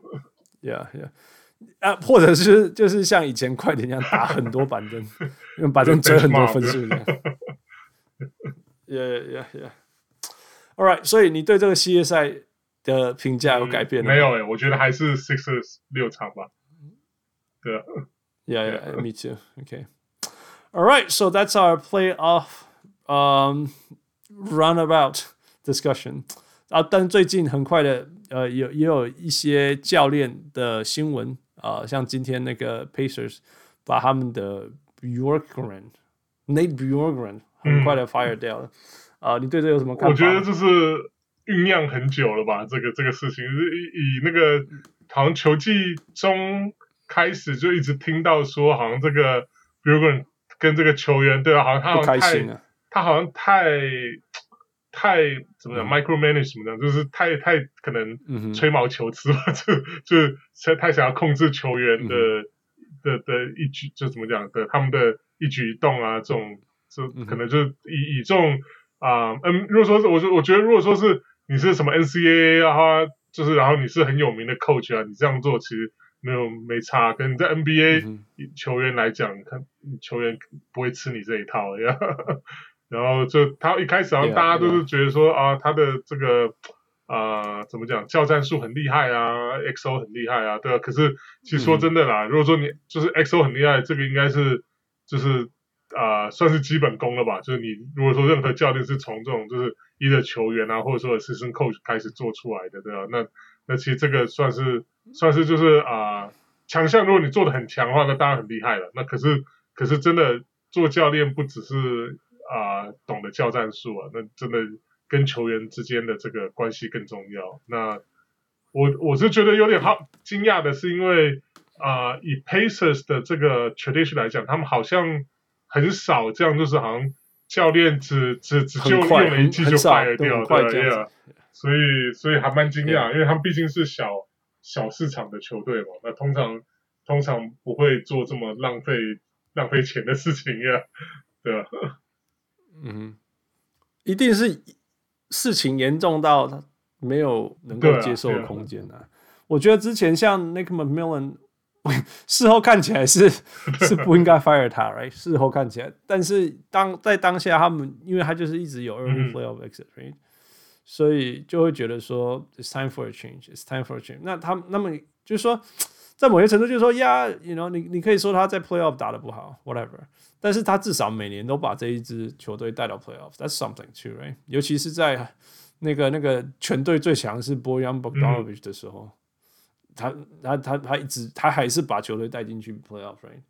，Yeah Yeah，啊，或者是就是像以前快艇一样打很多板凳，用板凳追很多分数。这样。Yeah Yeah Yeah。All right，所以你对这个系列赛的评价有改变、嗯、没有诶、欸，我觉得还是 Sixers 六场吧。对啊，Yeah, yeah, me too. Okay. All right, so that's our playoff um runabout discussion. 啊，但最近很快的，呃，有也有一些教练的新闻啊、呃，像今天那个 Pacers 把他们的 Bjorkgren Nate Bjorkgren 很快的 fire 掉了。啊、嗯呃，你对这有什么看法？我觉得这是。 酝酿很久了吧？这个这个事情，以以那个好像球季中开始就一直听到说，好像这个 Bjorkgren 跟这个球员对啊，好像他好像太、啊、他好像太太怎么讲、嗯、micromanage 什么的，就是太太可能吹毛求疵吧，嗯、就就太想要控制球员的、嗯、的的，一举，就怎么讲的他们的一举一动啊，这种就可能就以以这种啊嗯，嗯，如果说是我说我觉得如果说是。你是什么 NCAA 啊？就是然后你是很有名的 coach 啊，你这样做其实没有没差。跟你在 NBA 球员来讲，看、嗯、球员不会吃你这一套呀。然后就他一开始好像大家都是觉得说.啊，他的这个啊怎么讲，教战术很厉害啊，XO 很厉害啊，对吧？可是其实说真的啦，嗯、如果说你就是 XO 很厉害，这个应该是就是啊算是基本功了吧？就是你如果说任何教练是从这种就是。一的球员啊，或者说 assistant coach 开始做出来的，对吧、啊？那那其实这个算是算是就是啊、呃、强项。如果你做的很强的话，那当然很厉害了。那可是可是真的做教练不只是啊、呃、懂得教战术啊，那真的跟球员之间的这个关系更重要。那我我是觉得有点好惊讶的是，因为啊、呃，以 Pacers 的这个 tradition 来讲，他们好像很少这样，就是好像教练只只只就用了一季就 fire 掉，对呀。所以所以还蛮惊讶.因为他们毕竟是小小市场的球队嘛，那通常通常不会做这么浪费浪费钱的事情呀，对吧？嗯，一定是事情严重到他没有能够接受的空间的。我觉得之前像 Nick McMillan。事后看起来是是不应该 fire 他，right？事后看起来，但是当在当下，他们因为他就是一直有 early playoff exit，right？所以就会觉得说 it's time for a change，it's time for a change。那他那么就是说，在某些程度就是说，yeah，you know，你你可以说他在 playoff 打的不好，whatever，但是他至少每年都把这一支球队带到 playoff，that's something too，right？尤其是在那个那个全队最强是 Boyan Bogdanovic 的时候。他他他他一直他还是把球队带进去 playoff，right？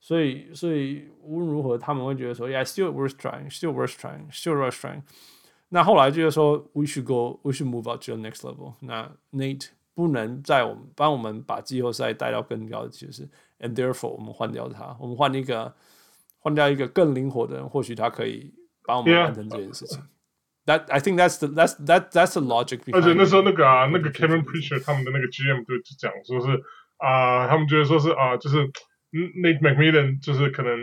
所以所以无论如何，他们会觉得说，yeah，still worth trying，still worth trying，still worth trying。那后来就是说，we should go，we should move out to the next level。那 Nate 不能在我们帮我们把季后赛带到更高的趋势，and therefore 我们换掉他，我们换一个换掉一个更灵活的人，或许他可以帮我们完成这件事情。Yeah. That I think that's the that's that that's the logic. 而且那时候那个啊，那个 Kevin Pritchard 他们的那个 GM 就就讲说是啊、呃，他们觉得说是啊、呃，就是 Nate McMillan 就是可能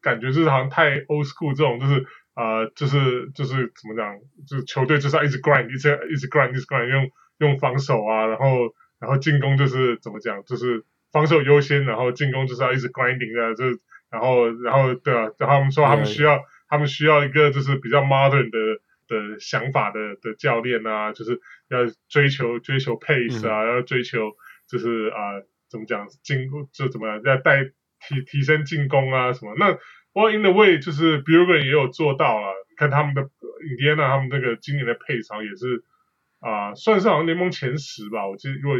感觉就是好像太 old school 这种，就是啊、呃，就是就是怎么讲，就是球队就是要一直 grind，一直一直 grind，一直 grind，用用防守啊，然后然后进攻就是怎么讲，就是防守优先，然后进攻就是要一直 grinding 的，就是然后然后对啊，然后他们说他们需要他们需要一个就是比较 modern 的。的想法的的教练啊，就是要追求追求 pace 啊，嗯、要追求就是啊、呃，怎么讲进攻就怎么样，要带提提升进攻啊什么。那 Well in the way 就是 Bjorkgren 也有做到啊，看他们的 Indiana 他们那个今年的 pace 好像也是啊、呃，算是好像联盟前十吧，我记得如果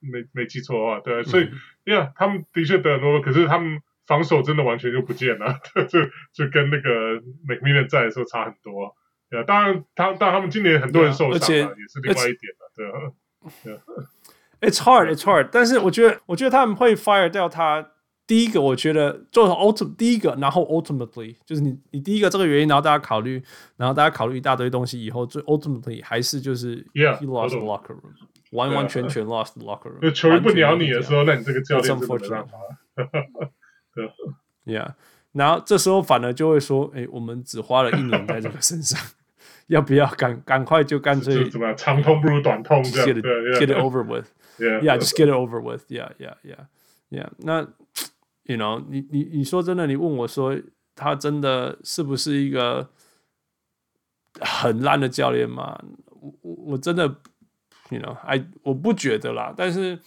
没没记错的话，对，所以呀、嗯 yeah, 他们的确得很多，可是他们防守真的完全就不见了，就就跟那个 McMillan 在的时候差很多。对，当然，他当然他们今年很多人受伤了，也是另外一点了，对啊。对啊 It's hard, it's hard。但是我觉得，我觉得他们会 fire 掉他。第一个，我觉得做 ultimate 第一个，然后 ultimately 就是你你第一个这个原因，然后大家考虑，然后大家考虑一大堆东西以后，最 ultimately 还是就是 yeah he lost the locker room，完完全全 lost the locker room。就球员不鸟你的时候，那你这个教练就没办法。对，Yeah。然后这时候反而就会说，哎，我们只花了一年在这个身上。要不要赶赶快就干脆？怎么长痛不如短痛这样？Get it, get it over with. Yeah, just get it over with. Yeah, yeah, yeah, yeah. 那，you know，你你你说真的，你问我说他真的是不是一个很烂的教练吗？我我我真的，you know，哎，我不觉得啦。但是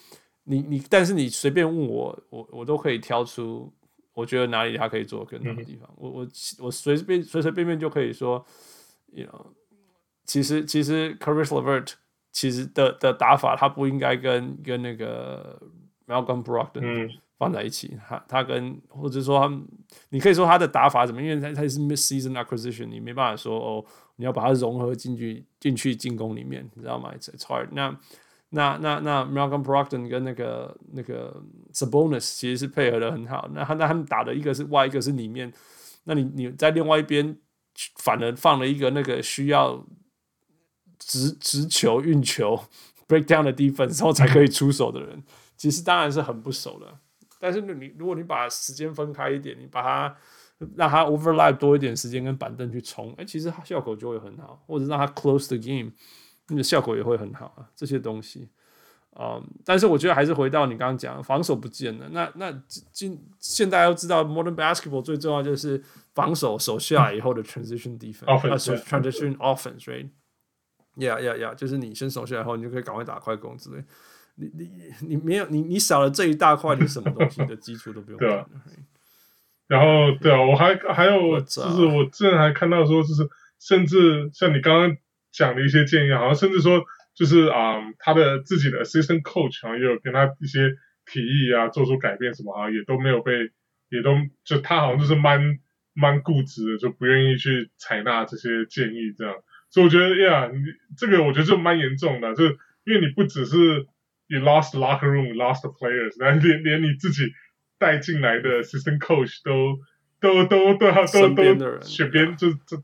你你，但是你随便问我，我我都可以挑出我觉得哪里他可以做更好的地方。嗯、我我我随便随随便便就可以说。You know, 其实其实 Caris LeVert 其实的的打法，他不应该跟跟那个 Malcolm Brogdon 放在一起。嗯、他他跟或者说他们，你可以说他的打法怎么？因为他他是 mid-season acquisition，你没办法说哦，你要把它融合进去进去进攻里面，你知道吗？It's it's hard 那。那那那那 Malcolm Brogdon 跟那个那个 Sabonis 其实是配合的很好。那他那他们打的一个是外，一个是里面。那你你在另外一边。反而放了一个那个需要直直球运球 break down 的 defense 后才可以出手的人，其实当然是很不熟的。但是你如果你把时间分开一点，你把它让它 overlap 多一点时间跟板凳去冲，哎，其实它效果就会很好。或者让它 close the game，那个效果也会很好啊。这些东西，嗯，但是我觉得还是回到你刚刚讲，防守不见了。那那今现在要知道 modern basketball 最重要就是。防守守下来以后的 transition defense，啊、uh, transition offense，right？Yeah，yeah，yeah，就是你先守下来后，你就可以赶快打快攻之类。你你你没有你你少了这一大块，你什么东西的基础都不用对、啊。然后对啊，我还还有就是我之前还看到说，就是甚至像你刚刚讲的一些建议，好像甚至说就是啊、嗯，他的自己的 assistant coach 好像也有跟他一些提议啊，做出改变什么，好像也都没有被，也都就他好像就是蛮。蛮固执的，就不愿意去采纳这些建议，这样，所以我觉得呀，你这个我觉得就蛮严重的，就是因为你不只是 you lost the locker room, you lost the players，然后连连你自己带进来的 assistant coach 都都都都都都选边就就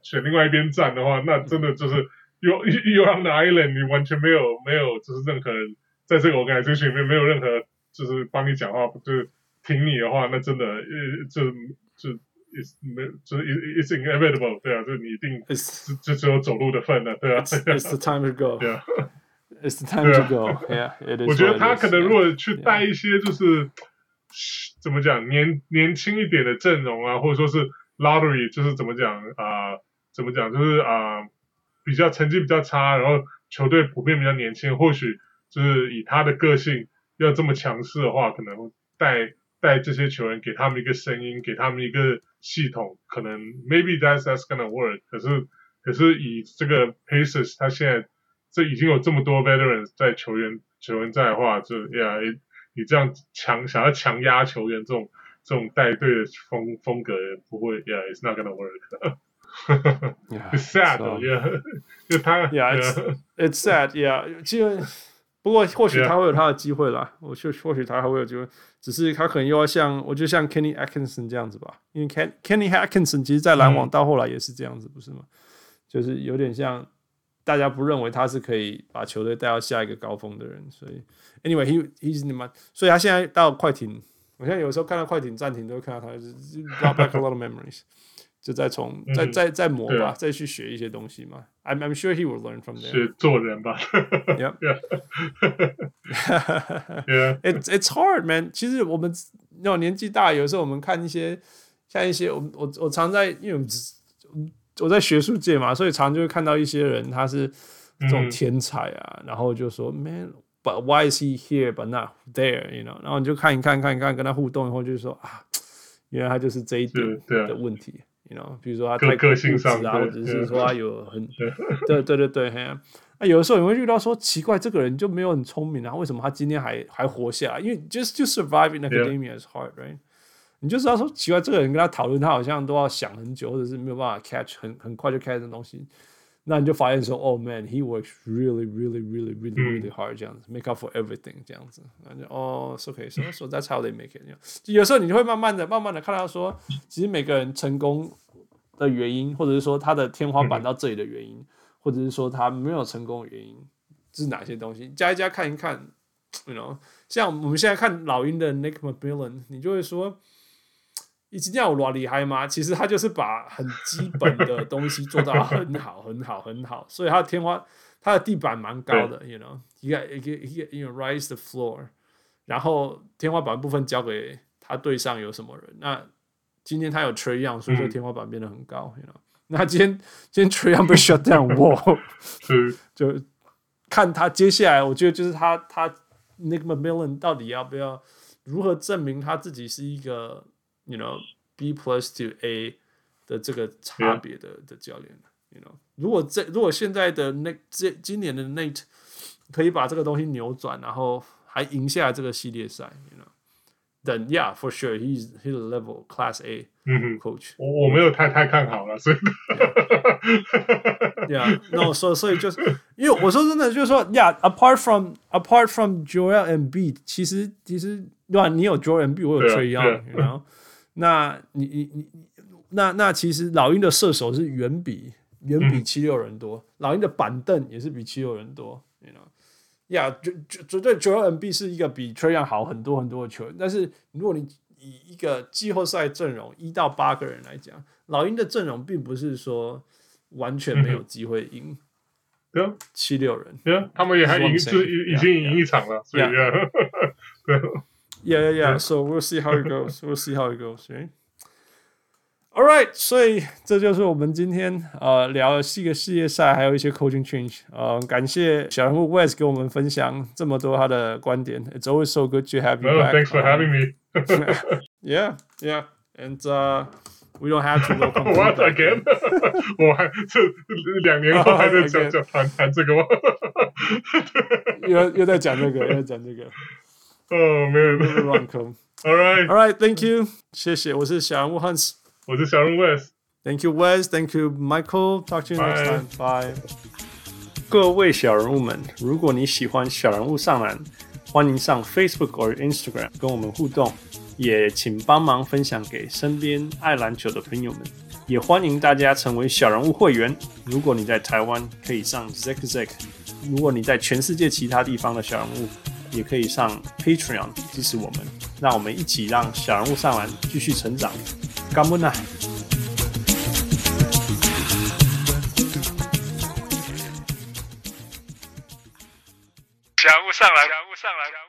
选另外一边站的话，那真的就是 you you on the island，你完全没有没有就是任何人在这个 organization 里面没有任何就是帮你讲话，就是挺你的话，那真的呃就就。is 没就是 is inevitable 对啊，就你一定就就只有走路的份了，对啊。It's, it's the time to go. Yeah. It's the time to go. Yeah. It is. 我觉得他可能如果去带一些就是怎么讲年年轻一点的阵容啊，或者说是 lottery，就是怎么讲啊？怎么讲？就是啊，比较成绩比较差，然后球队普遍比较年轻，或许就是以他的个性要这么强势的话，可能带。带这些球员，给他们一个声音，给他们一个系统，可能 maybe that's that's gonna work。可是，可是以这个 Pacers，他现在这已经有这么多 veterans 在球员球员在的话，就呀，你这样强想要强压球员这种这种带队的风风格也不会，yeah，it's not gonna work。It's sad，yeah，就他，yeah，it's sad，yeah，就。不过或许他会有他的机会啦，我就或许他还会有机会，只是他可能又要像，我就像 Kenny Atkinson 这样子吧，因为 Ken Kenny Atkinson 其实，在篮网到后来也是这样子，不是吗？就是有点像大家不认为他是可以把球队带到下一个高峰的人，所以 Anyway he he's 你们，所以他现在到快艇，我现在有时候看到快艇暂停都会看到他，就是 brought back a lot of memories。就再从再再再磨吧，啊、再去学一些东西嘛。I'm I'm sure he will learn from there。学做人吧。Yeah. Yeah. It's it's hard, man。其实我们那种年纪大，有时候我们看一些像一些我我我常在，因为我在学术界嘛，所以常就会看到一些人，他是这种天才啊，嗯、然后就说 Man，but why is he here but not there？You know，然后你就看一看看一看，跟他互动以后，就是说啊，原来他就是这一点的问题。You know, 比如说他太固执啊，或者是说他有很对对对对，那有的时候你会遇到说奇怪，这个人就没有很聪明啊，为什么他今天还还活下来？因为 just to survive in academia is hard, right？你就知道说奇怪，这个人跟他讨论，他好像都要想很久，或者是没有办法 catch 很很快就 catch 的东西。那你就发现说，Oh man, he works really, really, really, really, really hard，这样子，make up for everything，这样子。那就哦，it's okay，so so that's how they make it。就有时候你就会慢慢的、慢慢的看到说，其实每个人成功的原因，或者是说他的天花板到这里的原因，或者是说他没有成功的原因是哪些东西？加一加看一看，you know，像我们现在看老鹰的 Nick McMillan，你就会说。已经要有多厉害吗？其实他就是把很基本的东西做到很好，很好，很好。所以他的天花，他的地板蛮高的，you know，一个一个一个，you know, rise the floor。然后天花板部分交给他队上有什么人？那今天他有 Trae Young，所以说天花板变得很高，you know。那今天今天 Trae Young 被 shut down，哇，就看他接下来，我觉得就是他他 Nick McMillan 到底要不要如何证明他自己是一个。You know, B plus to A 的这个差别的.的教练，You know，如果这如果现在的那这今年的 Nate 可以把这个东西扭转，然后还赢下这个系列赛，You know，then yeah for sure he's he's a level class A coach。我我没有太太看好了，所以 yeah，那我说所以就是因为我说真的就是说，Yeah，apart from apart from Joel Embiid，其实其实对吧？你有 Joel Embiid，我有 Trae Young，you know。那你你你那那其实老鹰的射手是远比远比七六人多，嗯、老鹰的板凳也是比七六人多，you 呀，绝绝绝对 Joel Embiid 是一个比 Trae Young 好很多很多的球员，但是如果你以一个季后赛阵容一到八个人来讲，老鹰的阵容并不是说完全没有机会赢，对啊，七六人，对啊，他们也还赢，是已已经赢一场了，所以 对。Yeah, yeah, yeah. So we'll see how it goes. We'll see how it goes. Right? All right. 所以这就是我们今天呃聊的四个系列赛，还有一些 coaching change。呃，感谢小人物 Wes 给我们分享这么多他的观点。It's always so good to have you back. Thanks for having me. Yeah, yeah. And uh, we don't have to welcome What again? 我还这两年后还在讲讲谈谈这个吗？又又在讲这个，又在讲这个。哦，没有没有乱坑。All right, all right, thank you，谢谢。我是小人物 Hans， 我是小人物 Wes。Thank you Wes, thank you Michael. Talk to you next time. Bye. 各位小人物们，如果你喜欢小人物上篮，欢迎上 Facebook 或 Instagram 跟我们互动，也请帮忙分享给身边爱篮球的朋友们。也欢迎大家成为小人物会员。如果你在台湾，可以上 Zack Zack；如果你在全世界其他地方的小人物，也可以上 Patreon 支持我们。让我们一起让小人物上篮继续成长。干不呢？小人物上来，小人物上来。